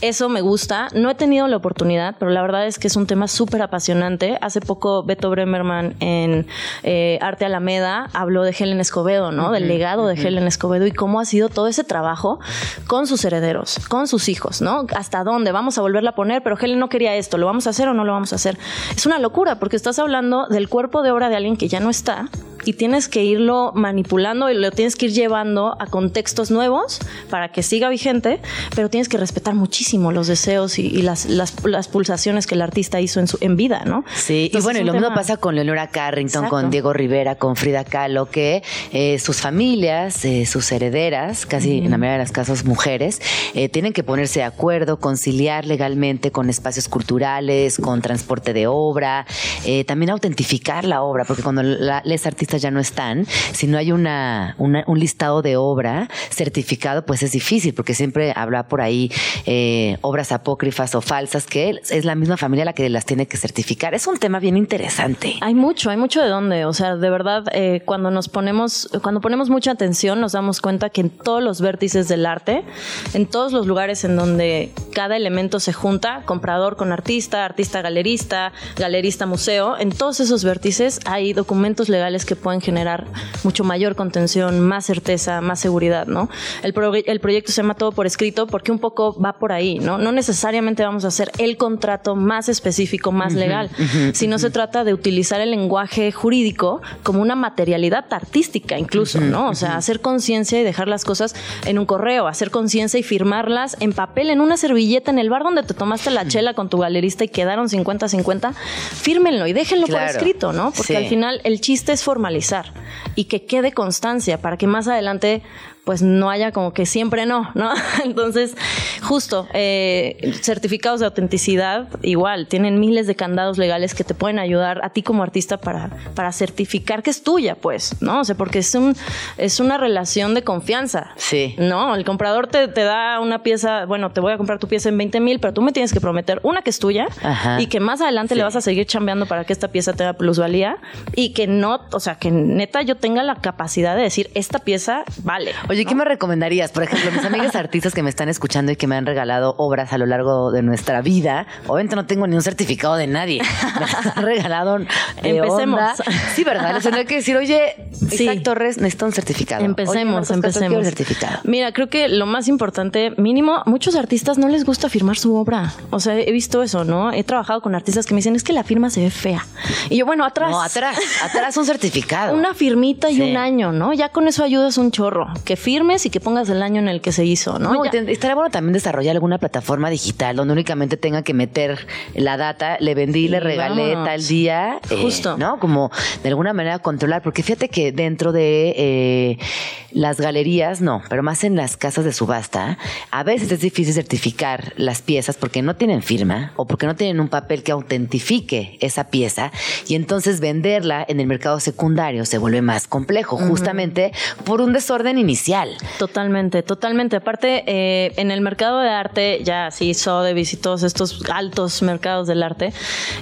Eso me gusta. No he tenido la oportunidad, pero la verdad es que es un tema súper apasionante. Hace poco Beto Bremerman en eh, Arte Alameda habló de Helen Escobedo, ¿no? Del legado de Helen Escobedo y cómo ha sido todo ese trabajo con sus herederos, con sus hijos, ¿no? Hasta dónde vamos a volverla a poner, pero Helen no quería esto, ¿lo vamos a hacer o no lo vamos a hacer? Es una locura porque estás hablando del cuerpo de obra de alguien que ya no está y tienes que irlo manipulando y lo tienes que ir llevando a contextos nuevos para que siga vigente, pero tienes que respetar muchísimo los deseos y, y las, las, las, pulsaciones que el artista hizo en, su, en vida, ¿no? Sí, y bueno, y lo mismo pasa con Leonora Carrington, con Diego Rivera, con Frida Kahlo, que eh, sus familias, eh, sus herederas, casi en la mayoría de los casos mujeres, eh, tienen que ponerse de acuerdo, conciliar legalmente con espacios culturales, con transporte de obra, también autentificar la obra, porque cuando la, les artistas ya no están, si no hay una, un listado de obra certificado, pues es difícil, porque siempre habrá por ahí eh, obras apócrifas o falsas que es la misma familia la que las tiene que certificar. Es un tema bien interesante. Hay mucho, hay mucho de dónde. O sea, de verdad, eh, cuando nos ponemos, cuando ponemos mucha atención, nos damos cuenta que en todos los vértices del arte, en todos los lugares en donde cada elemento se junta, comprador con artista, artista galerista, galerista museo, en todos esos vértices hay documentos legales que pueden generar mucho mayor contención, más certeza, más seguridad, ¿no? El, pro el proyecto se llama todo por escrito porque un poco va por ahí, ¿no? No necesariamente vamos a hacer el contrato más específico, más legal, sino se trata de utilizar el lenguaje jurídico como una materialidad artística incluso, ¿no? O sea, hacer conciencia y dejar las cosas en un correo, hacer conciencia y firmarlas en papel, en una servilleta, en el bar donde te tomaste la chela con tu galerista y quedaron 50-50, fírmenlo y déjenlo por escrito, ¿no? Porque al final el chiste es formalizar y que quede constancia para que más adelante pues no haya como que siempre no, ¿no? Entonces, justo, eh, certificados de autenticidad, igual, tienen miles de candados legales que te pueden ayudar a ti como artista para, para certificar que es tuya, pues, ¿no? O sea, porque es, un, es una relación de confianza. Sí. ¿No? El comprador te, te da una pieza, bueno, te voy a comprar tu pieza en 20 mil, pero tú me tienes que prometer una que es tuya Ajá. y que más adelante Sí. le vas a seguir chambeando para que esta pieza tenga plusvalía y que no, o sea, que neta yo tenga la capacidad de decir, esta pieza vale. Oye, ¿qué me recomendarías? Por ejemplo, mis amigas artistas que me están escuchando y que me han regalado obras a lo largo de nuestra vida. Obviamente no tengo ni un certificado de nadie. Me han regalado. de Empecemos. onda. Sí, ¿verdad? Les tendré que decir, oye, Sí. Isaac Torres necesita un certificado. Oye, Empecemos, Castro, quiero empecemos. el certificado. Mira, creo que lo más importante, mínimo, muchos artistas no les gusta firmar su obra. O sea, he visto eso, ¿no? He trabajado con artistas que me dicen, es que la firma se ve fea. Y yo, bueno, atrás. No, atrás, atrás un certificado. Una firmita y Sí. un año, ¿no? Ya con eso ayudas un chorro. Que firmes y que pongas el año en el que se hizo, ¿no? No, estaría bueno también desarrollar alguna plataforma digital donde únicamente tenga que meter la data, le vendí, le regalé tal día. eh, Justo. ¿No? Como de alguna manera controlar. Porque fíjate que dentro de eh, las galerías, no, pero más en las casas de subasta, a veces es difícil certificar las piezas porque no tienen firma o porque no tienen un papel que autentifique esa pieza y entonces venderla en el mercado secundario se vuelve más complejo, justamente por un desorden inicial. Totalmente, totalmente. Aparte, eh, en el mercado de arte, ya sí, Sotheby's y todos estos altos mercados del arte,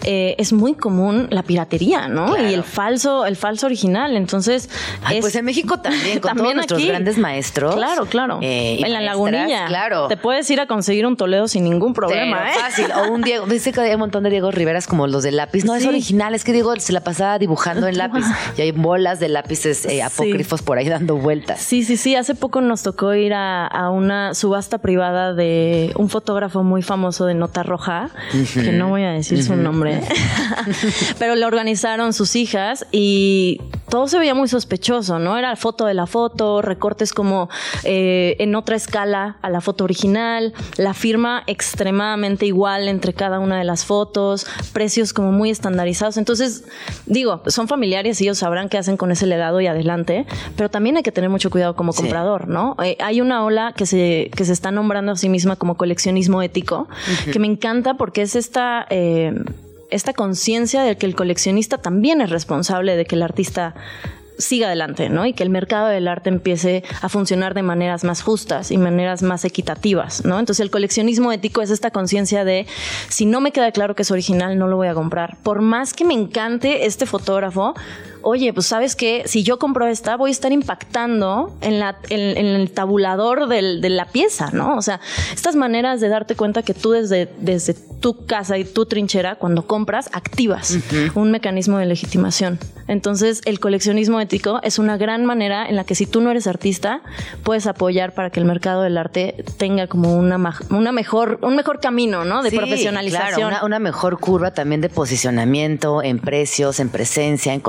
eh, es muy común la piratería, ¿no? Claro. Y el falso, el falso original. Entonces, Ay, es- pues en México también, con También todos nuestros aquí. grandes maestros. Claro, claro. eh, en la maestras, lagunilla. Claro. Te puedes ir a conseguir un Toledo sin ningún problema, Pero ¿eh? fácil. O un Diego. Dice que hay un montón de Diego Riveras como los de lápiz. No, es original. Es que Diego se la pasaba dibujando en lápiz. Y hay bolas de lápices eh, Sí. apócrifos por ahí dando vueltas. Sí, sí, sí. Hace poco nos tocó ir a, a una subasta privada de un fotógrafo muy famoso de Nota Roja, que no voy a decir su nombre, pero lo organizaron sus hijas y todo se veía muy sospechoso, ¿no? Era foto de la foto, recortes como eh, en otra escala a la foto original, la firma extremadamente igual entre cada una de las fotos, precios como muy estandarizados. Entonces, digo, son familiares y ellos sabrán qué hacen con ese legado y adelante, pero también hay que tener mucho cuidado como Sí. Comprador, ¿no? Eh, hay una ola que se, que se está nombrando a sí misma como coleccionismo ético, que me encanta porque es esta... eh, esta conciencia de que el coleccionista también es responsable de que el artista siga adelante, ¿no? Y que el mercado del arte empiece a funcionar de maneras más justas y maneras más equitativas, ¿no? Entonces el coleccionismo ético es esta conciencia de si no me queda claro que es original, no lo voy a comprar. Por más que me encante este fotógrafo, oye, pues sabes que si yo compro esta, voy a estar impactando en, la, en, en el tabulador del- de la pieza, ¿no? O sea, estas maneras de darte cuenta que tú desde, desde tu casa y tu trinchera, cuando compras, activas un mecanismo de legitimación. Entonces, el coleccionismo ético es una gran manera en la que si tú no eres artista, puedes apoyar para que el mercado del arte tenga como una, mejor, un mejor camino, ¿no? De Sí, profesionalización. Claro, una, una mejor curva también de posicionamiento en precios, en presencia, en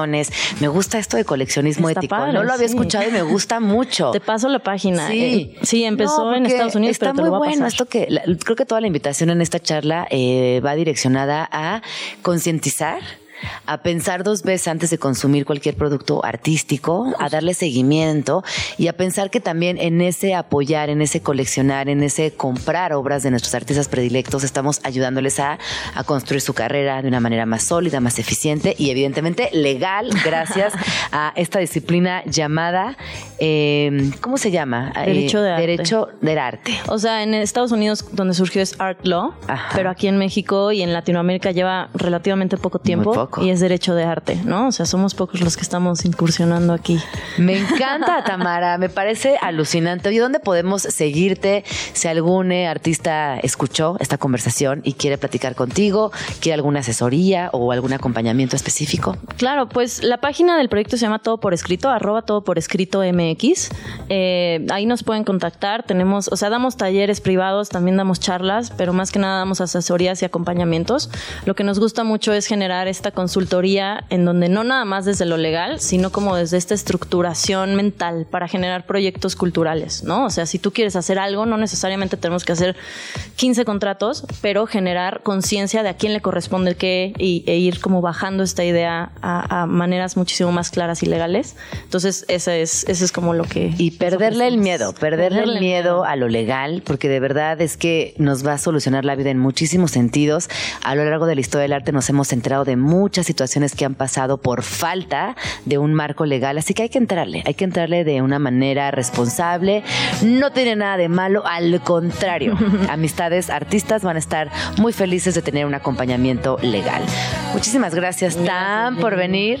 colecciones. Me gusta esto de coleccionismo Está ético. padre, no lo había sí. escuchado y me gusta mucho. Te paso la página. Sí, Eh, sí, empezó No, en Estados Unidos, está pero te muy lo voy a bueno pasar. esto que la- creo que toda la invitación en esta charla eh, va direccionada a concientizar a pensar dos veces antes de consumir cualquier producto artístico, a darle seguimiento y a pensar que también en ese apoyar, en ese coleccionar, en ese comprar obras de nuestros artistas predilectos, estamos ayudándoles a, a construir su carrera de una manera más sólida, más eficiente y evidentemente legal, gracias a esta disciplina llamada, eh, ¿cómo se llama? Eh, Derecho de arte. Derecho del arte. O sea, en Estados Unidos donde surgió es Art Law, Ajá. pero aquí en México y en Latinoamérica lleva relativamente poco tiempo poco. Y es derecho de arte, ¿no? O sea, somos pocos los que estamos incursionando aquí. Me encanta, Tamara. Me parece alucinante. Oye, ¿dónde podemos seguirte? Si algún eh, artista escuchó esta conversación y quiere platicar contigo, quiere alguna asesoría o algún acompañamiento específico. Claro, pues la página del proyecto se llama Todo por Escrito, arroba Todo por Escrito MX. Eh, ahí nos pueden contactar. Tenemos, o sea, damos talleres privados, también damos charlas, pero más que nada damos asesorías y acompañamientos. Lo que nos gusta mucho es generar esta consultoría en donde no nada más desde lo legal, sino como desde esta estructuración mental para generar proyectos culturales, ¿no? O sea, si tú quieres hacer algo, no necesariamente tenemos que hacer 15 contratos, pero generar conciencia de a quién le corresponde qué y, e ir como bajando esta idea a, a maneras muchísimo más claras y legales. Entonces, ese es, ese es como lo que... Y perderle el miedo, perderle el miedo a lo legal, porque de verdad es que nos va a solucionar la vida en muchísimos sentidos. A lo largo de la historia del arte nos hemos enterado de muchas situaciones que han pasado por falta de un marco legal, así que hay que entrarle, hay que entrarle de una manera responsable. No tiene nada de malo, al contrario, amistades artistas van a estar muy felices de tener un acompañamiento legal. Muchísimas gracias, Tam, por venir.